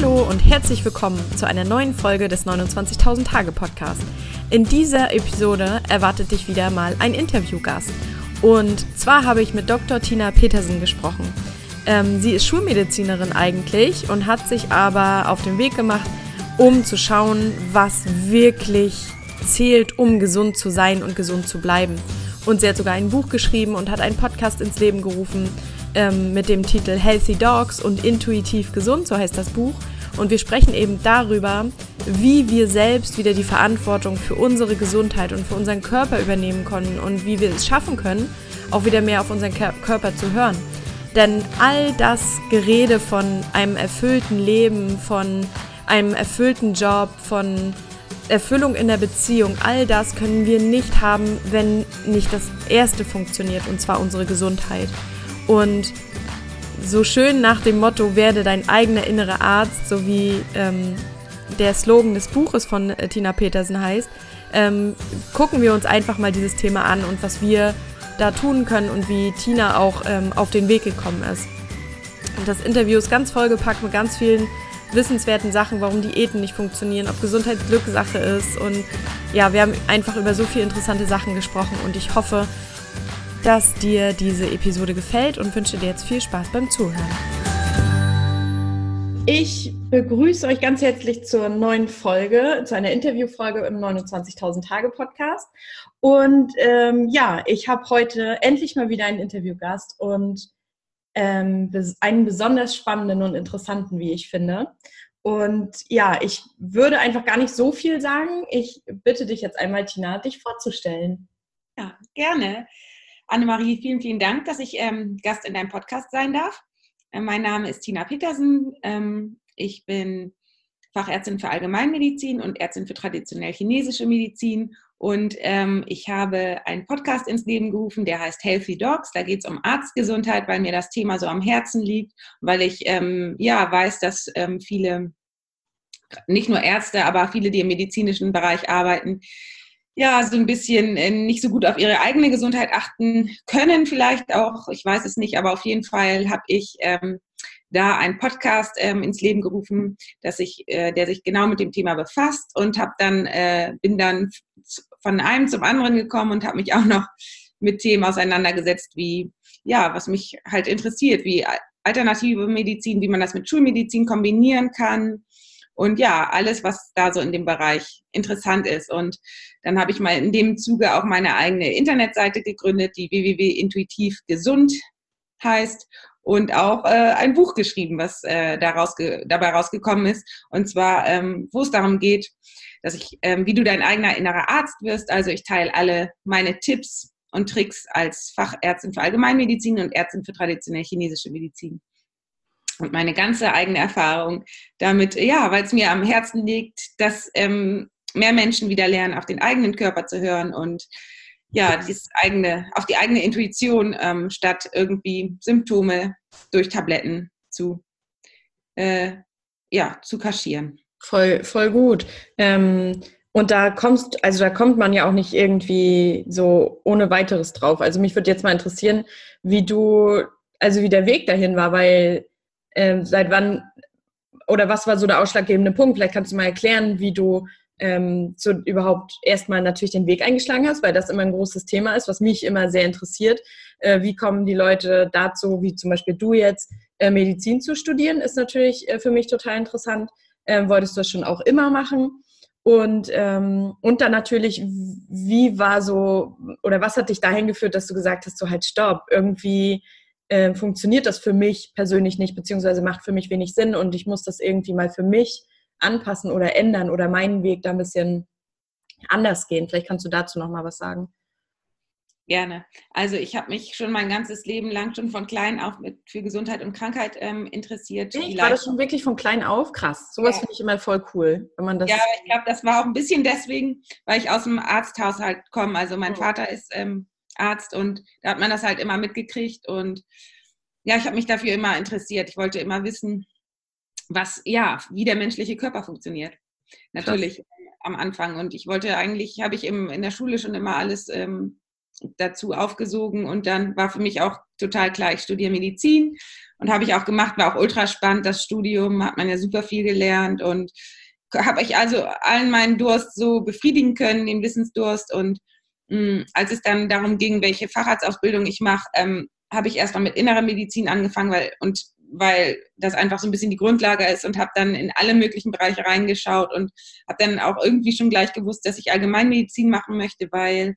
Hallo und herzlich willkommen zu einer neuen Folge des 29.000 Tage Podcast. In dieser Episode erwartet dich wieder mal ein Interviewgast. Und zwar habe ich mit Dr. Tina Petersen gesprochen. Ähm, sie ist Schulmedizinerin eigentlich und hat sich aber auf den Weg gemacht, um zu schauen, was wirklich zählt, um gesund zu sein und gesund zu bleiben. Und sie hat sogar ein Buch geschrieben und hat einen Podcast ins Leben gerufen ähm, mit dem Titel Healthy Dogs und Intuitiv Gesund, so heißt das Buch. Und wir sprechen eben darüber, wie wir selbst wieder die Verantwortung für unsere Gesundheit und für unseren Körper übernehmen können und wie wir es schaffen können, auch wieder mehr auf unseren Körper zu hören. Denn all das Gerede von einem erfüllten Leben, von einem erfüllten Job, von Erfüllung in der Beziehung, all das können wir nicht haben, wenn nicht das Erste funktioniert, und zwar unsere Gesundheit. Und so schön nach dem Motto, werde dein eigener innerer Arzt, so wie ähm, der Slogan des Buches von äh, Tina Petersen heißt, ähm, gucken wir uns einfach mal dieses Thema an und was wir da tun können und wie Tina auch ähm, auf den Weg gekommen ist. Und das Interview ist ganz vollgepackt mit ganz vielen wissenswerten Sachen, warum Diäten nicht funktionieren, ob Gesundheit Glückssache ist. Und ja, wir haben einfach über so viele interessante Sachen gesprochen und ich hoffe, dass dir diese Episode gefällt und wünsche dir jetzt viel Spaß beim Zuhören. Ich begrüße euch ganz herzlich zur neuen Folge, zu einer Interviewfolge im 29.000 Tage Podcast. Und ähm, ja, ich habe heute endlich mal wieder einen Interviewgast und ähm, einen besonders spannenden und interessanten, wie ich finde. Und ja, ich würde einfach gar nicht so viel sagen. Ich bitte dich jetzt einmal, Tina, dich vorzustellen. Ja, gerne. Annemarie, vielen, vielen Dank, dass ich ähm, Gast in deinem Podcast sein darf. Äh, mein Name ist Tina Petersen. Ähm, ich bin Fachärztin für Allgemeinmedizin und Ärztin für traditionell chinesische Medizin. Und ähm, ich habe einen Podcast ins Leben gerufen, der heißt Healthy Dogs. Da geht es um Arztgesundheit, weil mir das Thema so am Herzen liegt, weil ich ähm, ja weiß, dass ähm, viele, nicht nur Ärzte, aber viele, die im medizinischen Bereich arbeiten, ja, so ein bisschen äh, nicht so gut auf ihre eigene Gesundheit achten können, vielleicht auch, ich weiß es nicht, aber auf jeden Fall habe ich ähm, da einen Podcast ähm, ins Leben gerufen, dass ich, äh, der sich genau mit dem Thema befasst und habe dann äh, bin dann von einem zum anderen gekommen und habe mich auch noch mit Themen auseinandergesetzt, wie ja, was mich halt interessiert, wie alternative Medizin, wie man das mit Schulmedizin kombinieren kann, und ja, alles, was da so in dem Bereich interessant ist. Und dann habe ich mal in dem Zuge auch meine eigene Internetseite gegründet, die www.intuitivgesund heißt und auch äh, ein Buch geschrieben, was äh, daraus dabei rausgekommen ist. Und zwar, ähm, wo es darum geht, dass ich, ähm, wie du dein eigener innerer Arzt wirst. Also ich teile alle meine Tipps und Tricks als Fachärztin für Allgemeinmedizin und Ärztin für traditionell chinesische Medizin und meine ganze eigene Erfahrung damit, ja, weil es mir am Herzen liegt, dass ähm, mehr Menschen wieder lernen, auf den eigenen Körper zu hören und ja, dieses eigene, auf die eigene Intuition ähm, statt irgendwie Symptome durch Tabletten zu, äh, ja, zu kaschieren. Voll, voll gut. Ähm, und da kommst, also da kommt man ja auch nicht irgendwie so ohne weiteres drauf. Also mich würde jetzt mal interessieren, wie du, also wie der Weg dahin war, weil ähm, seit wann oder was war so der ausschlaggebende Punkt? Vielleicht kannst du mal erklären, wie du ähm, so überhaupt erstmal natürlich den Weg eingeschlagen hast, weil das immer ein großes Thema ist, was mich immer sehr interessiert. Äh, wie kommen die Leute dazu, wie zum Beispiel du jetzt, äh, Medizin zu studieren, ist natürlich äh, für mich total interessant. Ähm, wolltest du das schon auch immer machen? Und, ähm, und dann natürlich, wie war so, oder was hat dich dahin geführt, dass du gesagt hast, so halt stopp, irgendwie äh, funktioniert das für mich persönlich nicht, beziehungsweise macht für mich wenig Sinn und ich muss das irgendwie mal für mich anpassen oder ändern oder meinen Weg da ein bisschen anders gehen. Vielleicht kannst du dazu noch mal was sagen. Gerne. Also ich habe mich schon mein ganzes Leben lang schon von klein auf mit, für Gesundheit und Krankheit ähm, interessiert. Ich war das schon wirklich von klein auf? Krass. Sowas ja. finde ich immer voll cool, wenn man das. Ja, ich glaube, das war auch ein bisschen deswegen, weil ich aus dem Arzthaushalt komme. Also mein oh. Vater ist ähm, Arzt und da hat man das halt immer mitgekriegt und ja, ich habe mich dafür immer interessiert. Ich wollte immer wissen, was, ja, wie der menschliche Körper funktioniert. Natürlich Krass. am Anfang. Und ich wollte eigentlich, habe ich im, in der Schule schon immer alles ähm, dazu aufgesogen und dann war für mich auch total klar, ich studiere Medizin und habe ich auch gemacht, war auch ultra spannend, das Studium, hat man ja super viel gelernt und habe ich also allen meinen Durst so befriedigen können, den Wissensdurst und mh, mm, als es dann darum ging, welche Facharztausbildung ich mache, ähm, habe ich erstmal mit innerer Medizin angefangen, weil und weil das einfach so ein bisschen die Grundlage ist und habe dann in alle möglichen Bereiche reingeschaut und habe dann auch irgendwie schon gleich gewusst, dass ich Allgemeinmedizin machen möchte, weil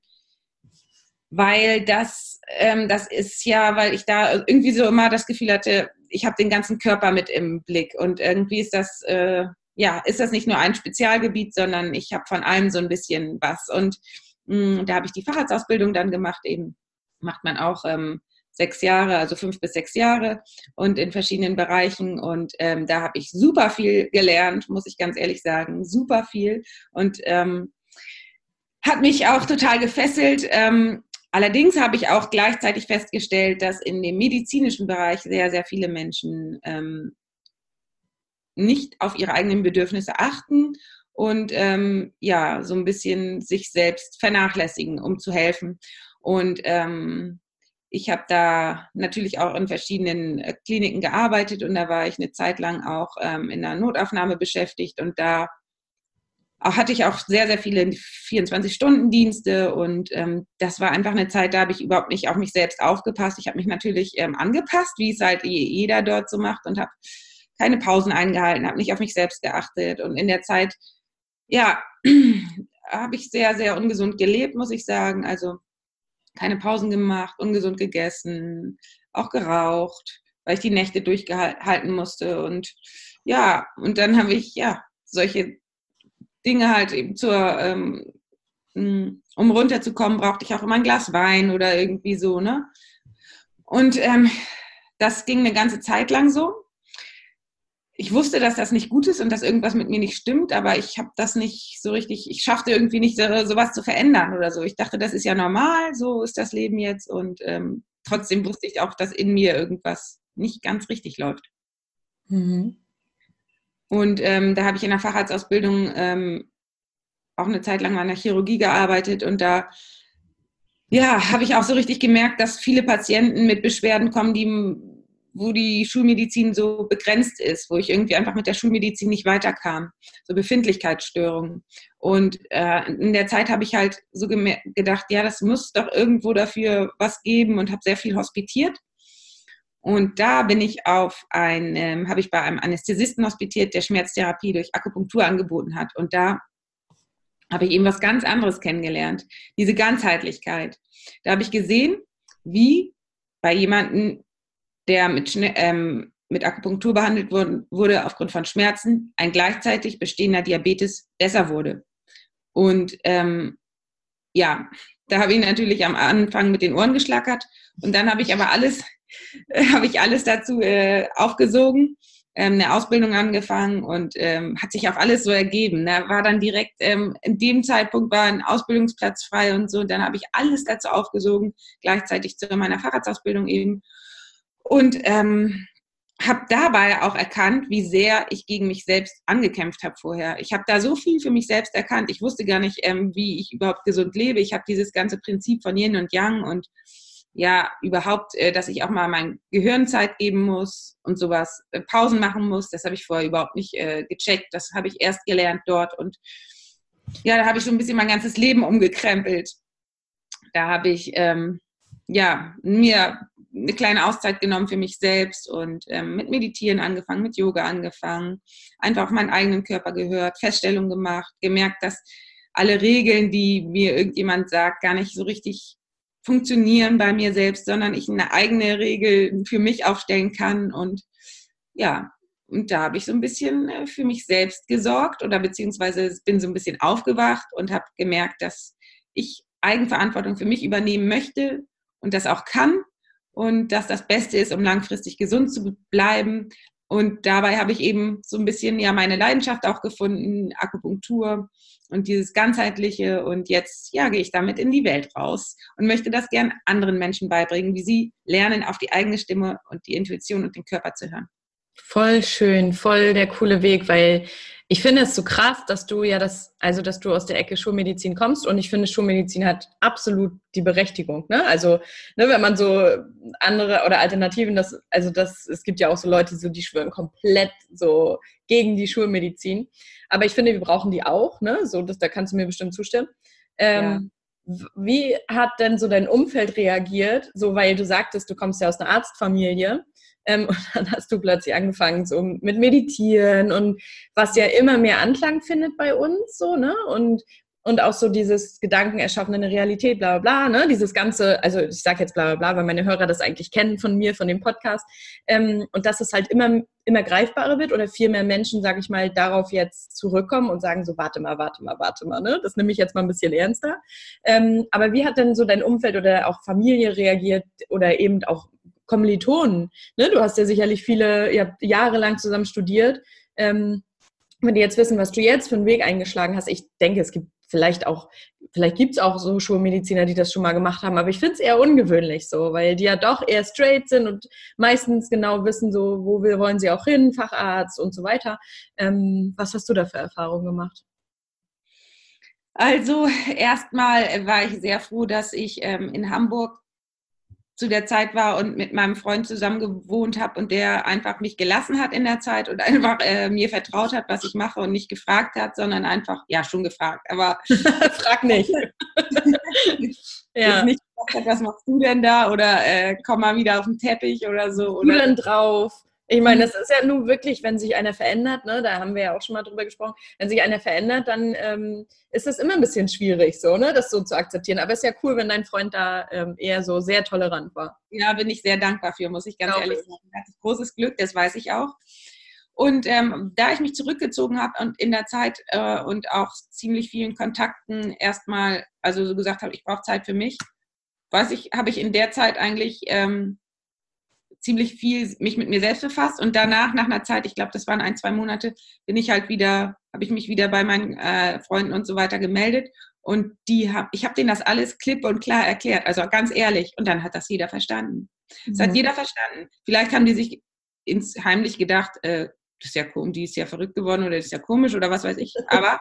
weil das ähm, das ist ja, weil ich da irgendwie so immer das Gefühl hatte, ich habe den ganzen Körper mit im Blick und irgendwie ist das äh, ja ist das nicht nur ein Spezialgebiet, sondern ich habe von allem so ein bisschen was und mh, mm, da habe ich die Facharztausbildung dann gemacht eben. Macht man auch ähm, sechs Jahre, also fünf bis sechs Jahre und in verschiedenen Bereichen. Und ähm, da habe ich super viel gelernt, muss ich ganz ehrlich sagen, super viel. Und ähm, hat mich auch total gefesselt. Ähm, allerdings habe ich auch gleichzeitig festgestellt, dass in dem medizinischen Bereich sehr, sehr viele Menschen ähm, nicht auf ihre eigenen Bedürfnisse achten und ähm, ja, so ein bisschen sich selbst vernachlässigen, um zu helfen. Und ähm, ich habe da natürlich auch in verschiedenen äh, Kliniken gearbeitet und da war ich eine Zeit lang auch ähm, in der Notaufnahme beschäftigt und da auch, hatte ich auch sehr, sehr viele 24-Stunden-Dienste und ähm, das war einfach eine Zeit, da habe ich überhaupt nicht auf mich selbst aufgepasst. Ich habe mich natürlich ähm, angepasst, wie es halt jeder dort so macht und habe keine Pausen eingehalten, habe nicht auf mich selbst geachtet und in der Zeit, ja, habe ich sehr, sehr ungesund gelebt, muss ich sagen. Also keine Pausen gemacht, ungesund gegessen, auch geraucht, weil ich die Nächte durchgehalten musste. Und ja, und dann habe ich ja solche Dinge halt eben zur, ähm, hm, um runterzukommen, brauchte ich auch immer ein Glas Wein oder irgendwie so, ne? Und ähm, das ging eine ganze Zeit lang so ich wusste, dass das nicht gut ist und dass irgendwas mit mir nicht stimmt, aber ich habe das nicht so richtig, ich schaffte irgendwie nicht so, sowas zu verändern oder so. Ich dachte, das ist ja normal, so ist das Leben jetzt und ähm, trotzdem wusste ich auch, dass in mir irgendwas nicht ganz richtig läuft. Mhm. Und ähm, da habe ich in der Facharztausbildung ähm, auch eine Zeit lang an der Chirurgie gearbeitet und da ja, habe ich auch so richtig gemerkt, dass viele Patienten mit Beschwerden kommen, die wo die Schulmedizin so begrenzt ist, wo ich irgendwie einfach mit der Schulmedizin nicht weiterkam, so Befindlichkeitsstörungen. Und äh, in der Zeit habe ich halt so gedacht, ja, das muss doch irgendwo dafür was geben und habe sehr viel hospitiert. Und da bin ich auf ein, ähm, habe ich bei einem Anästhesisten hospitiert, der Schmerztherapie durch Akupunktur angeboten hat. Und da habe ich eben was ganz anderes kennengelernt, diese Ganzheitlichkeit. Da habe ich gesehen, wie bei jemandem, der mit, ähm, mit Akupunktur behandelt wurde, wurde aufgrund von Schmerzen, ein gleichzeitig bestehender Diabetes besser wurde. Und ähm, ja, da habe ich natürlich am Anfang mit den Ohren geschlackert und dann habe ich aber alles, habe ich alles dazu äh, aufgesogen, ähm, eine Ausbildung angefangen und ähm, hat sich auch alles so ergeben. Da war dann direkt ähm, in dem Zeitpunkt war ein Ausbildungsplatz frei und so. Und dann habe ich alles dazu aufgesogen, gleichzeitig zu meiner Fahrradsausbildung eben und ähm, habe dabei auch erkannt, wie sehr ich gegen mich selbst angekämpft habe vorher. Ich habe da so viel für mich selbst erkannt. Ich wusste gar nicht, ähm, wie ich überhaupt gesund lebe. Ich habe dieses ganze Prinzip von Yin und Yang und ja, überhaupt, äh, dass ich auch mal mein Gehirn Zeit geben muss und sowas, äh, Pausen machen muss. Das habe ich vorher überhaupt nicht äh, gecheckt. Das habe ich erst gelernt dort. Und ja, da habe ich so ein bisschen mein ganzes Leben umgekrempelt. Da habe ich ähm, ja mir eine kleine Auszeit genommen für mich selbst und ähm, mit Meditieren angefangen, mit Yoga angefangen, einfach auf meinen eigenen Körper gehört, Feststellungen gemacht, gemerkt, dass alle Regeln, die mir irgendjemand sagt, gar nicht so richtig funktionieren bei mir selbst, sondern ich eine eigene Regel für mich aufstellen kann und ja, und da habe ich so ein bisschen äh, für mich selbst gesorgt oder beziehungsweise bin so ein bisschen aufgewacht und habe gemerkt, dass ich Eigenverantwortung für mich übernehmen möchte und das auch kann und dass das Beste ist, um langfristig gesund zu bleiben. Und dabei habe ich eben so ein bisschen ja meine Leidenschaft auch gefunden, Akupunktur und dieses ganzheitliche. Und jetzt ja gehe ich damit in die Welt raus und möchte das gern anderen Menschen beibringen, wie sie lernen, auf die eigene Stimme und die Intuition und den Körper zu hören. Voll schön, voll der coole Weg, weil ich finde es so krass, dass du ja das, also dass du aus der Ecke Schulmedizin kommst und ich finde, Schulmedizin hat absolut die Berechtigung. Ne? Also, ne, wenn man so andere oder Alternativen, das, also das, es gibt ja auch so Leute, so, die schwören komplett so gegen die Schulmedizin. Aber ich finde, wir brauchen die auch, ne? So, das, da kannst du mir bestimmt zustimmen. Ähm, ja. Wie hat denn so dein Umfeld reagiert? So, weil du sagtest, du kommst ja aus einer Arztfamilie. Ähm, und dann hast du plötzlich angefangen so mit Meditieren und was ja immer mehr Anklang findet bei uns, so, ne? Und, und auch so dieses Gedanken erschaffen eine Realität, bla bla bla, ne? Dieses ganze, also ich sage jetzt bla bla bla, weil meine Hörer das eigentlich kennen von mir, von dem Podcast. Ähm, und dass es halt immer, immer greifbarer wird oder viel mehr Menschen, sage ich mal, darauf jetzt zurückkommen und sagen so, warte mal, warte mal, warte mal, ne? Das nehme ich jetzt mal ein bisschen ernster. Ähm, aber wie hat denn so dein Umfeld oder auch Familie reagiert oder eben auch Kommilitonen. Ne? Du hast ja sicherlich viele, ihr habt jahrelang zusammen studiert. Ähm, wenn die jetzt wissen, was du jetzt für einen Weg eingeschlagen hast, ich denke, es gibt vielleicht auch, vielleicht gibt es auch so Schulmediziner, die das schon mal gemacht haben, aber ich finde es eher ungewöhnlich so, weil die ja doch eher straight sind und meistens genau wissen, so, wo wir wollen sie auch hin, Facharzt und so weiter. Ähm, was hast du da für Erfahrungen gemacht? Also erstmal war ich sehr froh, dass ich ähm, in Hamburg zu der Zeit war und mit meinem Freund zusammen gewohnt habe und der einfach mich gelassen hat in der Zeit und einfach äh, mir vertraut hat, was ich mache und nicht gefragt hat, sondern einfach, ja, schon gefragt, aber frag nicht. ja. nicht gefragt hat, was machst du denn da oder äh, komm mal wieder auf den Teppich oder so. Oder du denn drauf? Ich meine, das ist ja nun wirklich, wenn sich einer verändert, ne, da haben wir ja auch schon mal drüber gesprochen, wenn sich einer verändert, dann ähm, ist das immer ein bisschen schwierig, so, ne, das so zu akzeptieren. Aber es ist ja cool, wenn dein Freund da ähm, eher so sehr tolerant war. Ja, bin ich sehr dankbar für, muss ich ganz Glaube ehrlich sagen. Hatte großes Glück, das weiß ich auch. Und ähm, da ich mich zurückgezogen habe und in der Zeit äh, und auch ziemlich vielen Kontakten erstmal, also so gesagt habe, ich brauche Zeit für mich, weiß ich, habe ich in der Zeit eigentlich ähm, ziemlich viel mich mit mir selbst befasst und danach, nach einer Zeit, ich glaube, das waren ein, zwei Monate, bin ich halt wieder, habe ich mich wieder bei meinen äh, Freunden und so weiter gemeldet und die hab, ich habe denen das alles klipp und klar erklärt, also ganz ehrlich und dann hat das jeder verstanden. Das mhm. hat jeder verstanden. Vielleicht haben die sich ins heimlich gedacht, äh, das ist ja komisch, die ist ja verrückt geworden oder das ist ja komisch oder was weiß ich, aber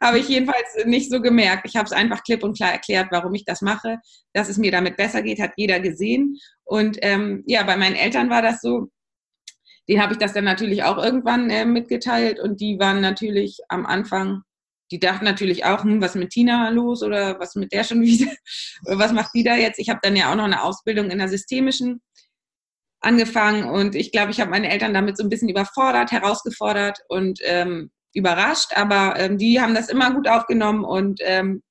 habe ich jedenfalls nicht so gemerkt. Ich habe es einfach klipp und klar erklärt, warum ich das mache, dass es mir damit besser geht, hat jeder gesehen. Und ähm, ja, bei meinen Eltern war das so. Den habe ich das dann natürlich auch irgendwann äh, mitgeteilt und die waren natürlich am Anfang, die dachten natürlich auch, hm, was mit Tina los oder was mit der schon wieder, was macht die da jetzt? Ich habe dann ja auch noch eine Ausbildung in der systemischen angefangen und ich glaube, ich habe meine Eltern damit so ein bisschen überfordert, herausgefordert und ähm, überrascht, aber ähm, die haben das immer gut aufgenommen und ähm,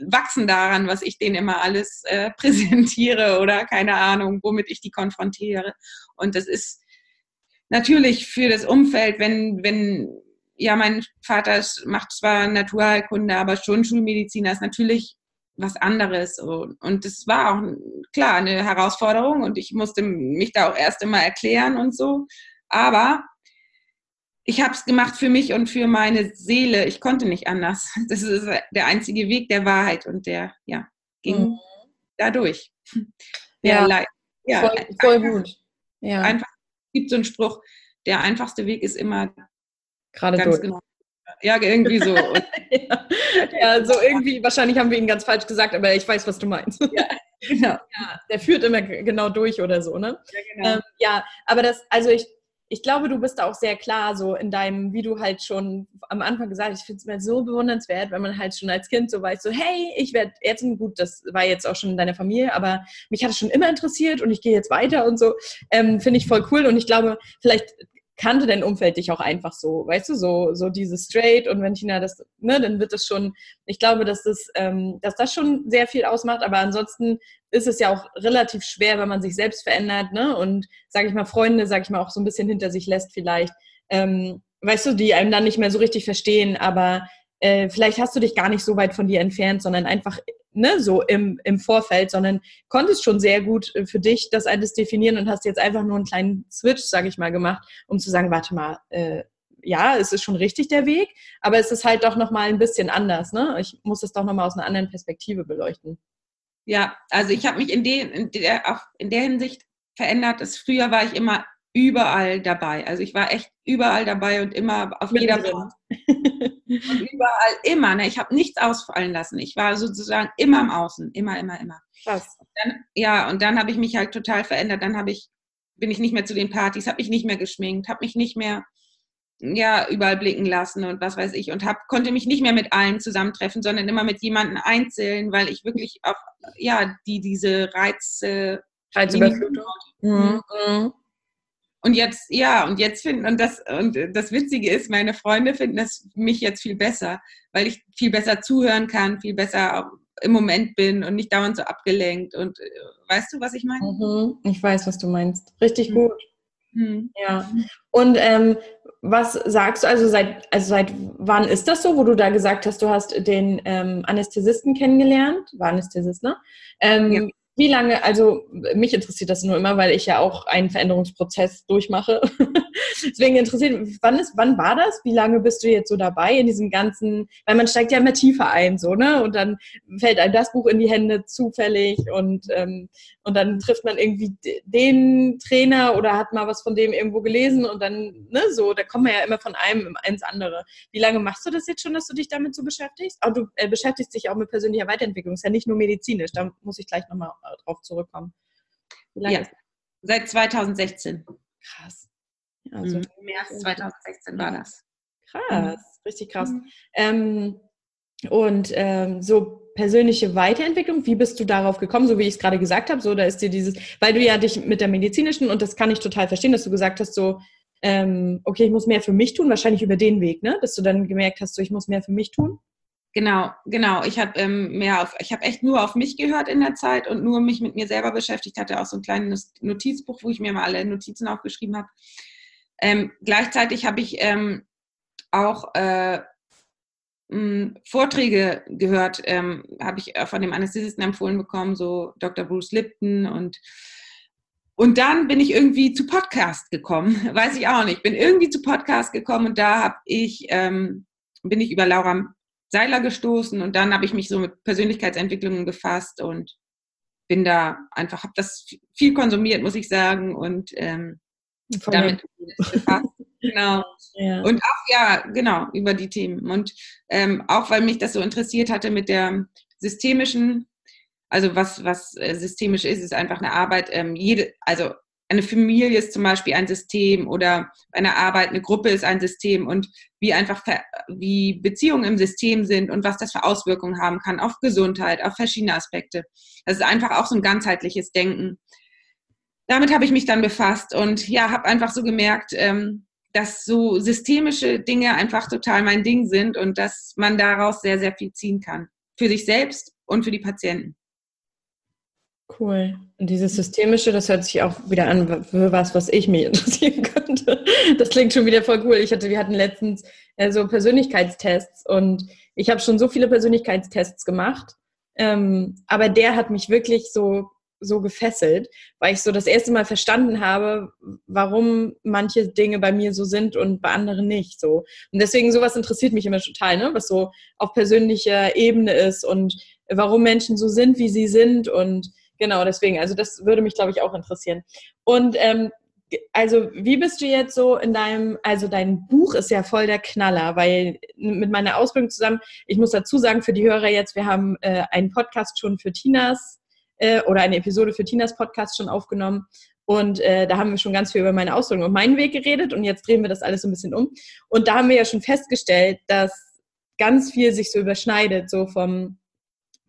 wachsen daran, was ich denen immer alles äh, präsentiere oder keine Ahnung, womit ich die konfrontiere. Und das ist natürlich für das Umfeld, wenn, wenn, ja, mein Vater macht zwar Naturheilkunde, aber schon Schulmediziner ist natürlich was anderes. Und das war auch klar eine Herausforderung und ich musste mich da auch erst immer erklären und so. Aber ich habe es gemacht für mich und für meine Seele. Ich konnte nicht anders. Das ist der einzige Weg der Wahrheit und der, ja, ging mhm. dadurch. Der ja, ja voll, voll einfach, gut. Ja. Einfach, es gibt so einen Spruch, der einfachste Weg ist immer gerade durch. Genau. Ja, irgendwie so. ja. ja, so irgendwie, wahrscheinlich haben wir ihn ganz falsch gesagt, aber ich weiß, was du meinst. Ja, genau. Ja, der führt immer genau durch oder so, ne? Ja, genau. Ähm, ja, aber das, also ich ich glaube, du bist da auch sehr klar, so in deinem, wie du halt schon am Anfang gesagt hast, ich finde es mir so bewundernswert, wenn man halt schon als Kind so weiß, so, hey, ich werde jetzt, gut, das war jetzt auch schon in deiner Familie, aber mich hat es schon immer interessiert und ich gehe jetzt weiter und so, ähm, finde ich voll cool und ich glaube, vielleicht kannte dein Umfeld dich auch einfach so, weißt du, so, so dieses Straight und wenn Tina das, ne, dann wird es schon, ich glaube, dass das, ähm, dass das schon sehr viel ausmacht, aber ansonsten ist es ja auch relativ schwer, wenn man sich selbst verändert, ne, und, sage ich mal, Freunde, sage ich mal, auch so ein bisschen hinter sich lässt vielleicht, ähm, weißt du, die einem dann nicht mehr so richtig verstehen, aber äh, vielleicht hast du dich gar nicht so weit von dir entfernt, sondern einfach ne, so im, im Vorfeld, sondern konntest schon sehr gut äh, für dich das alles definieren und hast jetzt einfach nur einen kleinen Switch, sage ich mal, gemacht, um zu sagen, warte mal, äh, ja, es ist schon richtig der Weg, aber es ist halt doch nochmal ein bisschen anders. Ne? Ich muss es doch nochmal aus einer anderen Perspektive beleuchten. Ja, also ich habe mich in, de, in, der, in der Hinsicht verändert. Dass früher war ich immer überall dabei. Also ich war echt überall dabei und immer auf Mit jeder Pause. und überall immer. Ne? Ich habe nichts ausfallen lassen. Ich war sozusagen immer im Außen, immer, immer, immer. Krass. Dann, ja, und dann habe ich mich halt total verändert. Dann habe ich, bin ich nicht mehr zu den Partys, habe mich nicht mehr geschminkt, habe mich nicht mehr ja, überall blicken lassen und was weiß ich und hab, konnte mich nicht mehr mit allen zusammentreffen, sondern immer mit jemandem einzeln, weil ich wirklich auch, ja, die diese Reize Reizüberflutung. Mhm. mhm. Und jetzt, ja, und jetzt finden, und das, und das Witzige ist, meine Freunde finden das mich jetzt viel besser, weil ich viel besser zuhören kann, viel besser im Moment bin und nicht dauernd so abgelenkt. Und äh, weißt du, was ich meine? Mhm, ich weiß, was du meinst. Richtig mhm. gut. Mhm. Ja. Und ähm, was sagst du, also seit, also seit wann ist das so, wo du da gesagt hast, du hast den ähm, Anästhesisten kennengelernt? War Anästhesist, ne? Ähm, ja. Wie lange, also mich interessiert das nur immer, weil ich ja auch einen Veränderungsprozess durchmache. Deswegen interessiert, wann ist, wann war das? Wie lange bist du jetzt so dabei in diesem ganzen, weil man steigt ja immer tiefer ein, so, ne? Und dann fällt einem das Buch in die Hände zufällig und, ähm, und dann trifft man irgendwie den Trainer oder hat mal was von dem irgendwo gelesen und dann, ne, so, da kommt man ja immer von einem ins andere. Wie lange machst du das jetzt schon, dass du dich damit so beschäftigst? Aber du äh, beschäftigst dich auch mit persönlicher Weiterentwicklung, ist ja nicht nur medizinisch, da muss ich gleich nochmal drauf zurückkommen. ja, seit 2016. Krass. Also mhm. März 2016 war das. Krass, mhm. richtig krass. Mhm. Ähm, und ähm, so persönliche Weiterentwicklung, wie bist du darauf gekommen, so wie ich es gerade gesagt habe, so da ist dir dieses, weil du ja dich mit der medizinischen, und das kann ich total verstehen, dass du gesagt hast, so, ähm, okay, ich muss mehr für mich tun, wahrscheinlich über den Weg, ne? Dass du dann gemerkt hast, so ich muss mehr für mich tun. Genau, genau. Ich habe ähm, mehr auf, ich habe echt nur auf mich gehört in der Zeit und nur mich mit mir selber beschäftigt. Hatte auch so ein kleines Notizbuch, wo ich mir mal alle Notizen aufgeschrieben habe. Ähm, gleichzeitig habe ich ähm, auch äh, mh, Vorträge gehört, ähm, habe ich von dem Anästhesisten empfohlen bekommen, so Dr. Bruce Lipton und und dann bin ich irgendwie zu Podcast gekommen, weiß ich auch nicht. Bin irgendwie zu Podcast gekommen und da habe ich ähm, bin ich über Laura Seiler gestoßen und dann habe ich mich so mit Persönlichkeitsentwicklungen befasst und bin da einfach, habe das viel konsumiert, muss ich sagen, und ähm, damit befasst. genau. Ja. Und auch, ja, genau, über die Themen. Und ähm, auch, weil mich das so interessiert hatte mit der systemischen, also was, was äh, systemisch ist, ist einfach eine Arbeit, ähm, jede, also eine Familie ist zum Beispiel ein System oder eine Arbeit, eine Gruppe ist ein System und wie einfach wie Beziehungen im System sind und was das für Auswirkungen haben kann auf Gesundheit, auf verschiedene Aspekte. Das ist einfach auch so ein ganzheitliches Denken. Damit habe ich mich dann befasst und ja, habe einfach so gemerkt, ähm, dass so systemische Dinge einfach total mein Ding sind und dass man daraus sehr, sehr viel ziehen kann. Für sich selbst und für die Patienten. Cool. Und dieses Systemische, das hört sich auch wieder an für was, was ich mich interessieren könnte. Das klingt schon wieder voll cool. Ich hatte, wir hatten letztens äh, so Persönlichkeitstests und ich habe schon so viele Persönlichkeitstests gemacht. Ähm, aber der hat mich wirklich so, so gefesselt, weil ich so das erste Mal verstanden habe, warum manche Dinge bei mir so sind und bei anderen nicht. So. Und deswegen sowas interessiert mich immer total, ne? was so auf persönlicher Ebene ist und warum Menschen so sind, wie sie sind und Genau, deswegen. Also das würde mich, glaube ich, auch interessieren. Und ähm, also wie bist du jetzt so in deinem, also dein Buch ist ja voll der Knaller, weil mit meiner Ausbildung zusammen, ich muss dazu sagen, für die Hörer jetzt, wir haben äh, einen Podcast schon für Tinas äh, oder eine Episode für Tinas Podcast schon aufgenommen. Und äh, da haben wir schon ganz viel über meine Ausbildung und meinen Weg geredet und jetzt drehen wir das alles so ein bisschen um. Und da haben wir ja schon festgestellt, dass ganz viel sich so überschneidet, so vom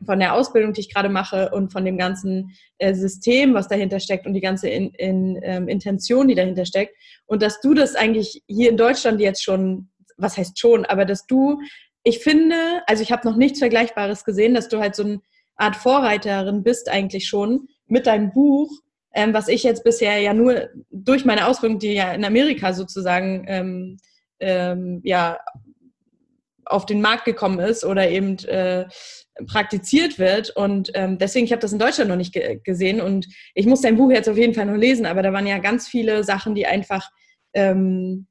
von der Ausbildung, die ich gerade mache und von dem ganzen äh, System, was dahinter steckt und die ganze in, in, ähm, Intention, die dahinter steckt. Und dass du das eigentlich hier in Deutschland jetzt schon, was heißt schon, aber dass du, ich finde, also ich habe noch nichts Vergleichbares gesehen, dass du halt so eine Art Vorreiterin bist eigentlich schon mit deinem Buch, ähm, was ich jetzt bisher ja nur durch meine Ausbildung, die ja in Amerika sozusagen ähm, ähm, ja auf den Markt gekommen ist oder eben äh, praktiziert wird. Und ähm, deswegen, ich habe das in Deutschland noch nicht ge gesehen und ich muss dein Buch jetzt auf jeden Fall noch lesen, aber da waren ja ganz viele Sachen, die einfach, ähm,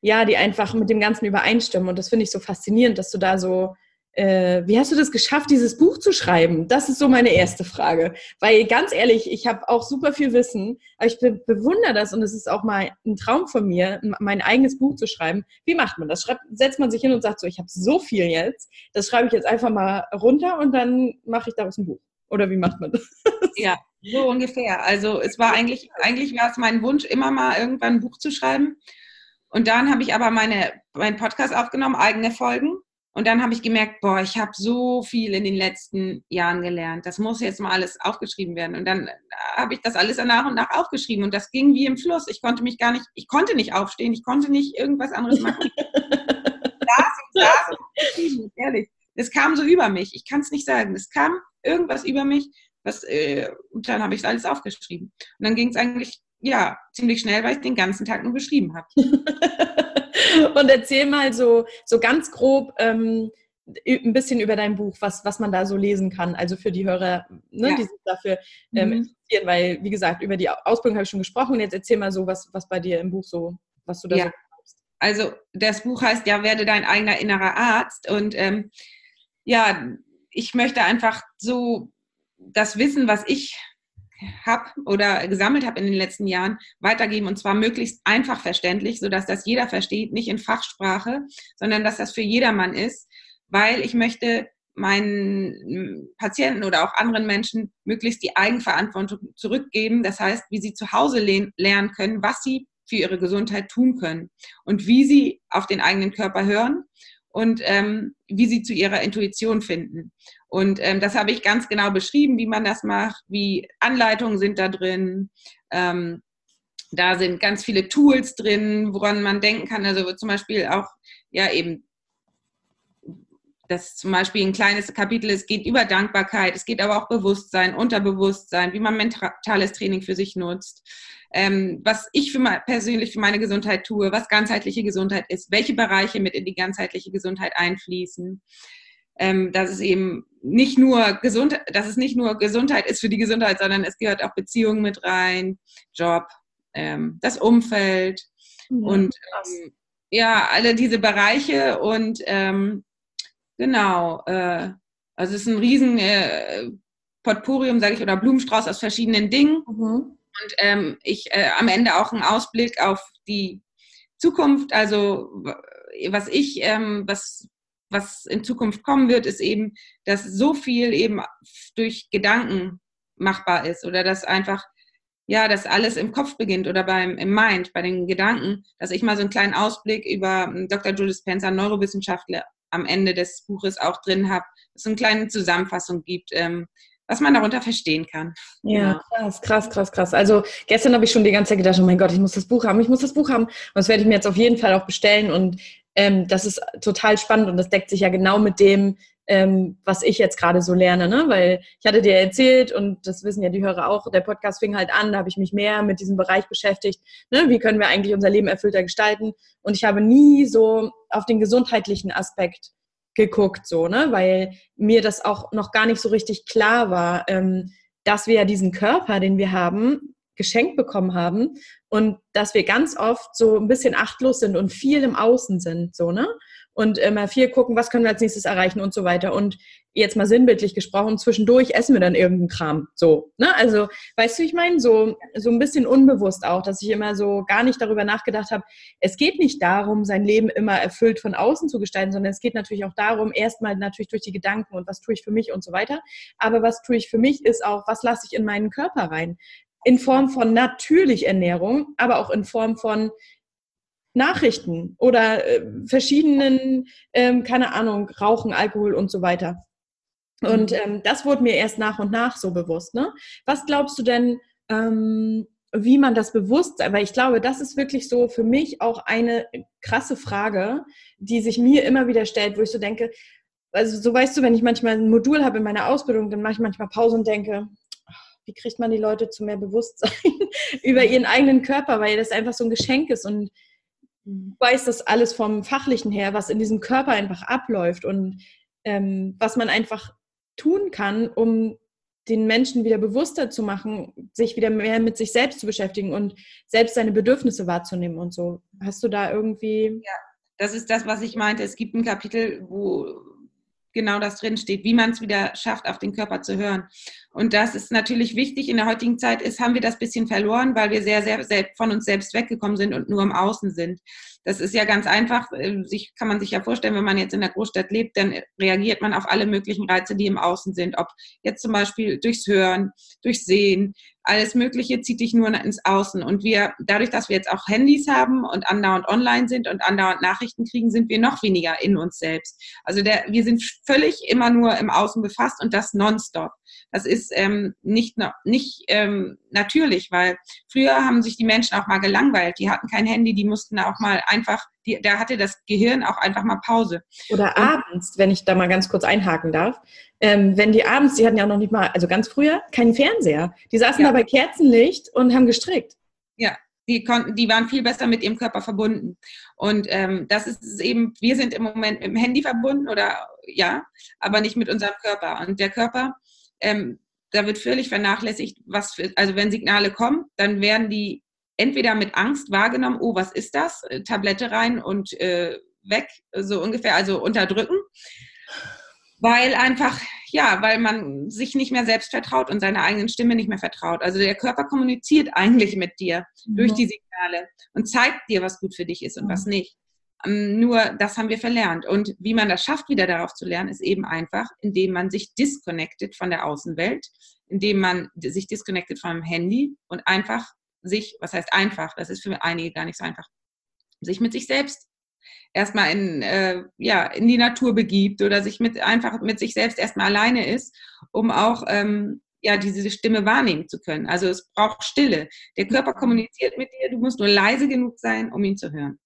ja, die einfach mit dem Ganzen übereinstimmen. Und das finde ich so faszinierend, dass du da so äh, wie hast du das geschafft, dieses Buch zu schreiben? Das ist so meine erste Frage. Weil ganz ehrlich, ich habe auch super viel Wissen, aber ich be bewundere das und es ist auch mal ein Traum von mir, mein eigenes Buch zu schreiben. Wie macht man das? Schreibt, setzt man sich hin und sagt so, ich habe so viel jetzt, das schreibe ich jetzt einfach mal runter und dann mache ich daraus ein Buch. Oder wie macht man das? Ja, so ungefähr. Also es war eigentlich, eigentlich war es mein Wunsch, immer mal irgendwann ein Buch zu schreiben. Und dann habe ich aber meine, meinen Podcast aufgenommen, eigene Folgen. Und dann habe ich gemerkt, boah, ich habe so viel in den letzten Jahren gelernt. Das muss jetzt mal alles aufgeschrieben werden. Und dann habe ich das alles nach und nach aufgeschrieben. Und das ging wie im Fluss. Ich konnte mich gar nicht, ich konnte nicht aufstehen, ich konnte nicht irgendwas anderes machen. saß und saß und geschrieben, ehrlich. Es kam so über mich. Ich kann es nicht sagen. Es kam irgendwas über mich. Was, äh, und dann habe ich alles aufgeschrieben. Und dann ging es eigentlich, ja, ziemlich schnell, weil ich den ganzen Tag nur geschrieben habe. Und erzähl mal so, so ganz grob ähm, ein bisschen über dein Buch, was, was man da so lesen kann. Also für die Hörer, ne, ja. die sich dafür ähm, mhm. interessieren, weil, wie gesagt, über die Ausbildung habe ich schon gesprochen. Und jetzt erzähl mal so, was, was bei dir im Buch so, was du da ja. so Also das Buch heißt ja, werde dein eigener innerer Arzt. Und ähm, ja, ich möchte einfach so das Wissen, was ich habe oder gesammelt habe in den letzten Jahren, weitergeben und zwar möglichst einfach verständlich, sodass das jeder versteht, nicht in Fachsprache, sondern dass das für jedermann ist, weil ich möchte meinen Patienten oder auch anderen Menschen möglichst die Eigenverantwortung zurückgeben. Das heißt, wie sie zu Hause lernen können, was sie für ihre Gesundheit tun können und wie sie auf den eigenen Körper hören und ähm, wie sie zu ihrer Intuition finden. Und ähm, das habe ich ganz genau beschrieben, wie man das macht, wie Anleitungen sind da drin. Ähm, da sind ganz viele Tools drin, woran man denken kann. Also zum Beispiel auch, ja, eben, dass zum Beispiel ein kleines Kapitel, es geht über Dankbarkeit, es geht aber auch Bewusstsein, Unterbewusstsein, wie man mentales Training für sich nutzt ähm, was ich für mein, persönlich für meine Gesundheit tue, was ganzheitliche Gesundheit ist, welche Bereiche mit in die ganzheitliche Gesundheit einfließen. Ähm, dass es eben nicht nur gesund, dass es nicht nur Gesundheit ist für die Gesundheit, sondern es gehört auch Beziehungen mit rein, Job, ähm, das Umfeld ja, und ähm, ja, alle diese Bereiche und ähm, genau, äh, also es ist ein riesen äh, Potporium, sage ich, oder Blumenstrauß aus verschiedenen Dingen. Mhm und ähm, ich äh, am Ende auch einen Ausblick auf die Zukunft. Also was ich, ähm, was, was in Zukunft kommen wird, ist eben, dass so viel eben durch Gedanken machbar ist oder dass einfach ja, dass alles im Kopf beginnt oder beim im Mind, bei den Gedanken, dass ich mal so einen kleinen Ausblick über ähm, Dr. Julie Spencer, Neurowissenschaftler, am Ende des Buches auch drin habe, es eine kleine Zusammenfassung gibt, ähm, was man darunter verstehen kann. Ja, krass, krass, krass, krass. Also gestern habe ich schon die ganze Zeit gedacht, oh mein Gott, ich muss das Buch haben, ich muss das Buch haben. Und das werde ich mir jetzt auf jeden Fall auch bestellen. Und ähm, das ist total spannend und das deckt sich ja genau mit dem, ähm, was ich jetzt gerade so lerne, ne? Weil ich hatte dir erzählt und das wissen ja die Hörer auch, der Podcast fing halt an, da habe ich mich mehr mit diesem Bereich beschäftigt, ne? Wie können wir eigentlich unser Leben erfüllter gestalten? Und ich habe nie so auf den gesundheitlichen Aspekt geguckt, so, ne? Weil mir das auch noch gar nicht so richtig klar war, ähm, dass wir ja diesen Körper, den wir haben, geschenkt bekommen haben und dass wir ganz oft so ein bisschen achtlos sind und viel im Außen sind, so, ne? Und immer viel gucken, was können wir als nächstes erreichen und so weiter. Und jetzt mal sinnbildlich gesprochen, zwischendurch essen wir dann irgendeinen Kram. So, ne? Also, weißt du, ich meine, so, so ein bisschen unbewusst auch, dass ich immer so gar nicht darüber nachgedacht habe, es geht nicht darum, sein Leben immer erfüllt von außen zu gestalten, sondern es geht natürlich auch darum, erstmal natürlich durch die Gedanken und was tue ich für mich und so weiter. Aber was tue ich für mich ist auch, was lasse ich in meinen Körper rein? In Form von natürlich Ernährung, aber auch in Form von Nachrichten oder äh, verschiedenen, ähm, keine Ahnung, Rauchen, Alkohol und so weiter. Und mhm. ähm, das wurde mir erst nach und nach so bewusst. Ne? Was glaubst du denn, ähm, wie man das bewusst, weil ich glaube, das ist wirklich so für mich auch eine krasse Frage, die sich mir immer wieder stellt, wo ich so denke, also so weißt du, wenn ich manchmal ein Modul habe in meiner Ausbildung, dann mache ich manchmal Pause und denke, wie kriegt man die Leute zu mehr Bewusstsein über ihren eigenen Körper, weil das einfach so ein Geschenk ist und du weißt das alles vom Fachlichen her, was in diesem Körper einfach abläuft und ähm, was man einfach tun kann, um den Menschen wieder bewusster zu machen, sich wieder mehr mit sich selbst zu beschäftigen und selbst seine Bedürfnisse wahrzunehmen und so. Hast du da irgendwie. Ja, das ist das, was ich meinte. Es gibt ein Kapitel, wo genau das drinsteht, wie man es wieder schafft, auf den Körper zu hören. Und das ist natürlich wichtig. In der heutigen Zeit ist, haben wir das bisschen verloren, weil wir sehr, sehr, sehr von uns selbst weggekommen sind und nur im Außen sind. Das ist ja ganz einfach. Äh, sich, kann man sich ja vorstellen, wenn man jetzt in der Großstadt lebt, dann reagiert man auf alle möglichen Reize, die im Außen sind. Ob jetzt zum Beispiel durchs Hören, durchs Sehen, alles Mögliche zieht dich nur ins Außen. Und wir, dadurch, dass wir jetzt auch Handys haben und andauernd online sind und andauernd Nachrichten kriegen, sind wir noch weniger in uns selbst. Also der, wir sind völlig immer nur im Außen befasst und das nonstop. Das ist ähm, nicht, nicht ähm, natürlich, weil früher haben sich die Menschen auch mal gelangweilt. Die hatten kein Handy, die mussten auch mal einfach, die, da hatte das Gehirn auch einfach mal Pause. Oder abends, wenn ich da mal ganz kurz einhaken darf. Ähm, wenn die abends, die hatten ja auch noch nicht mal, also ganz früher, keinen Fernseher. Die saßen ja. da bei Kerzenlicht und haben gestrickt. Ja, die konnten, die waren viel besser mit ihrem Körper verbunden. Und ähm, das ist eben, wir sind im Moment mit dem Handy verbunden oder ja, aber nicht mit unserem Körper. Und der Körper, ähm, da wird völlig vernachlässigt, was für, also wenn Signale kommen, dann werden die entweder mit Angst wahrgenommen, oh, was ist das? Äh, Tablette rein und äh, weg, so ungefähr, also unterdrücken. Weil einfach, ja, weil man sich nicht mehr selbst vertraut und seiner eigenen Stimme nicht mehr vertraut. Also der Körper kommuniziert eigentlich mit dir mhm. durch die Signale und zeigt dir, was gut für dich ist und mhm. was nicht. Ähm, nur das haben wir verlernt. Und wie man das schafft, wieder darauf zu lernen, ist eben einfach, indem man sich disconnected von der Außenwelt, indem man sich disconnected vom Handy und einfach sich, was heißt einfach, das ist für einige gar nicht so einfach, sich mit sich selbst erstmal in, äh, ja, in die Natur begibt oder sich mit einfach mit sich selbst erstmal alleine ist, um auch ähm, ja, diese Stimme wahrnehmen zu können. Also es braucht Stille. Der Körper kommuniziert mit dir, du musst nur leise genug sein, um ihn zu hören.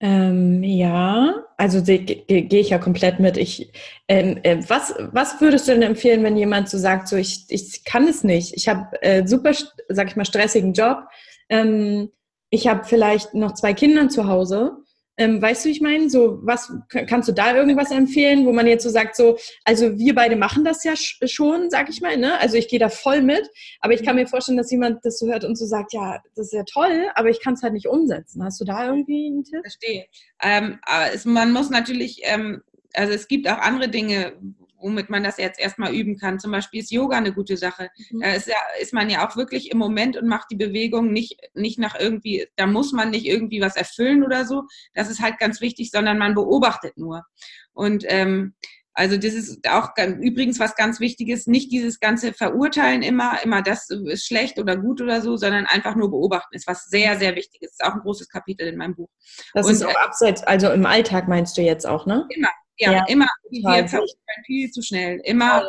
Ähm, ja, also gehe geh ich ja komplett mit. Ich, ähm, äh, was, was würdest du denn empfehlen, wenn jemand so sagt, so ich, ich kann es nicht, ich habe äh, super, sag ich mal, stressigen Job, ähm, ich habe vielleicht noch zwei Kinder zu Hause ähm, weißt du, ich meine, so was kannst du da irgendwas empfehlen, wo man jetzt so sagt, so, also wir beide machen das ja schon, sag ich mal, ne? Also ich gehe da voll mit, aber ich kann mir vorstellen, dass jemand das so hört und so sagt, ja, das ist ja toll, aber ich kann es halt nicht umsetzen. Hast du da irgendwie einen Tipp? Verstehe. Ähm, aber es, man muss natürlich, ähm, also es gibt auch andere Dinge, womit man das jetzt erstmal üben kann. Zum Beispiel ist Yoga eine gute Sache. Mhm. Da ist, ja, ist man ja auch wirklich im Moment und macht die Bewegung nicht, nicht nach irgendwie, da muss man nicht irgendwie was erfüllen oder so. Das ist halt ganz wichtig, sondern man beobachtet nur. Und ähm, also das ist auch übrigens was ganz Wichtiges, nicht dieses ganze Verurteilen immer, immer das ist schlecht oder gut oder so, sondern einfach nur beobachten ist was sehr, sehr wichtig ist. Ist auch ein großes Kapitel in meinem Buch. Das und, ist auch abseits, also im Alltag meinst du jetzt auch, ne? Immer, ja, ja immer. Wir verurteilen viel zu schnell. Immer.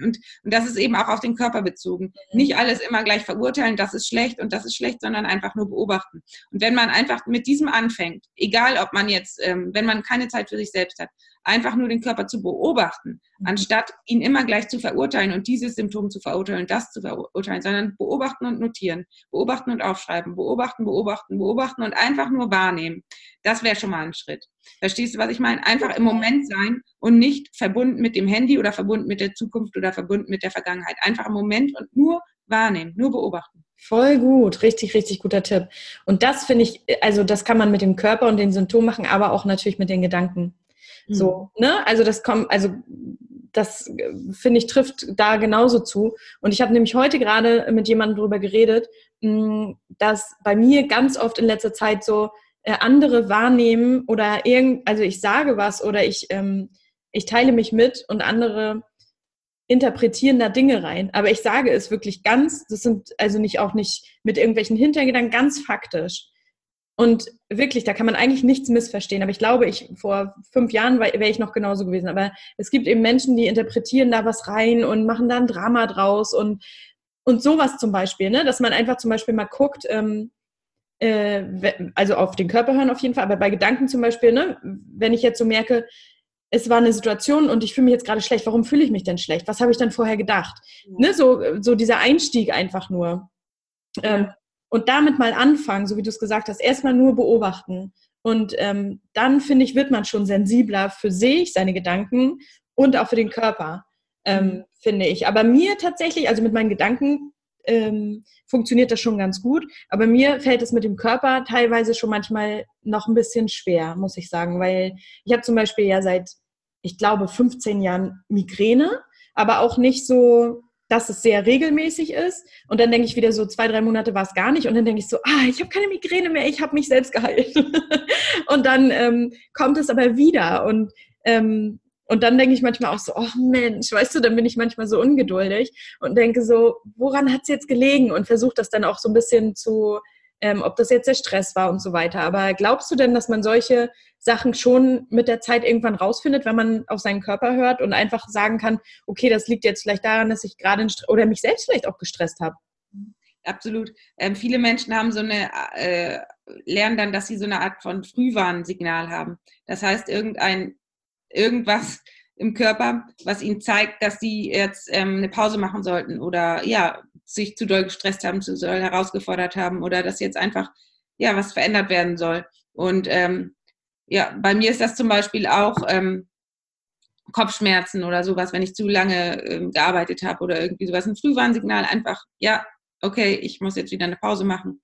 Und, und das ist eben auch auf den Körper bezogen. Mhm. Nicht alles immer gleich verurteilen, das ist schlecht und das ist schlecht, sondern einfach nur beobachten. Und wenn man einfach mit diesem anfängt, egal ob man jetzt, ähm, wenn man keine Zeit für sich selbst hat, einfach nur den Körper zu beobachten, mhm. anstatt ihn immer gleich zu verurteilen und dieses Symptom zu verurteilen und das zu verurteilen, sondern beobachten und notieren, beobachten und aufschreiben, beobachten, beobachten, beobachten und einfach nur wahrnehmen. Das wäre schon mal ein Schritt. Verstehst du, was ich meine? Einfach im Moment sein und nicht verbunden mit dem Handy oder verbunden mit der Zukunft oder verbunden mit der Vergangenheit. Einfach im Moment und nur wahrnehmen, nur beobachten. Voll gut, richtig, richtig guter Tipp. Und das finde ich, also das kann man mit dem Körper und den Symptomen machen, aber auch natürlich mit den Gedanken. So, mhm. ne? Also das kommt, also das finde ich trifft da genauso zu. Und ich habe nämlich heute gerade mit jemandem darüber geredet, mm, dass bei mir ganz oft in letzter Zeit so äh, andere wahrnehmen oder irgend, also ich sage was oder ich, ähm, ich teile mich mit und andere interpretieren da Dinge rein. Aber ich sage es wirklich ganz, das sind also nicht auch nicht mit irgendwelchen Hintergedanken, ganz faktisch. Und wirklich, da kann man eigentlich nichts missverstehen. Aber ich glaube, ich vor fünf Jahren wäre ich noch genauso gewesen. Aber es gibt eben Menschen, die interpretieren da was rein und machen da ein Drama draus und, und sowas zum Beispiel, ne? dass man einfach zum Beispiel mal guckt, ähm, äh, also auf den Körper hören auf jeden Fall, aber bei Gedanken zum Beispiel, ne? wenn ich jetzt so merke, es war eine Situation und ich fühle mich jetzt gerade schlecht, warum fühle ich mich denn schlecht? Was habe ich dann vorher gedacht? Ja. Ne? So, so dieser Einstieg einfach nur. Ja. Ähm, und damit mal anfangen, so wie du es gesagt hast, erstmal nur beobachten. Und ähm, dann, finde ich, wird man schon sensibler für sich, seine Gedanken und auch für den Körper, ähm, mhm. finde ich. Aber mir tatsächlich, also mit meinen Gedanken, ähm, funktioniert das schon ganz gut. Aber mir fällt es mit dem Körper teilweise schon manchmal noch ein bisschen schwer, muss ich sagen. Weil ich habe zum Beispiel ja seit ich glaube, 15 Jahren Migräne, aber auch nicht so, dass es sehr regelmäßig ist. Und dann denke ich wieder so, zwei, drei Monate war es gar nicht. Und dann denke ich so, ah, ich habe keine Migräne mehr, ich habe mich selbst geheilt. und dann ähm, kommt es aber wieder. Und, ähm, und dann denke ich manchmal auch so, oh Mensch, weißt du, dann bin ich manchmal so ungeduldig und denke so, woran hat es jetzt gelegen? Und versuche das dann auch so ein bisschen zu ähm, ob das jetzt der Stress war und so weiter. Aber glaubst du denn, dass man solche Sachen schon mit der Zeit irgendwann rausfindet, wenn man auf seinen Körper hört und einfach sagen kann, okay, das liegt jetzt vielleicht daran, dass ich gerade oder mich selbst vielleicht auch gestresst habe? Absolut. Ähm, viele Menschen haben so eine, äh, lernen dann, dass sie so eine Art von Frühwarnsignal haben. Das heißt, irgendein, irgendwas im Körper, was ihnen zeigt, dass sie jetzt ähm, eine Pause machen sollten oder ja, sich zu doll gestresst haben, zu doll herausgefordert haben oder dass jetzt einfach ja was verändert werden soll. Und ähm, ja, bei mir ist das zum Beispiel auch ähm, Kopfschmerzen oder sowas, wenn ich zu lange ähm, gearbeitet habe oder irgendwie sowas. Ein Frühwarnsignal einfach, ja, okay, ich muss jetzt wieder eine Pause machen.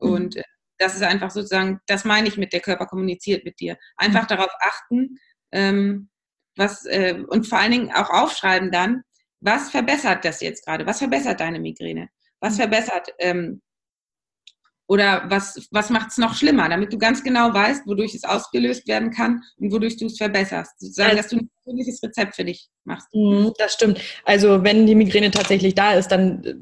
Mhm. Und äh, das ist einfach sozusagen, das meine ich mit der Körper kommuniziert mit dir. Einfach mhm. darauf achten, ähm, was äh, und vor allen Dingen auch aufschreiben dann, was verbessert das jetzt gerade? Was verbessert deine Migräne? Was mhm. verbessert ähm, oder was, was macht es noch schlimmer, damit du ganz genau weißt, wodurch es ausgelöst werden kann und wodurch du es verbesserst. Sozusagen, dass du ein persönliches Rezept für dich machst. Mhm, das stimmt. Also wenn die Migräne tatsächlich da ist, dann äh,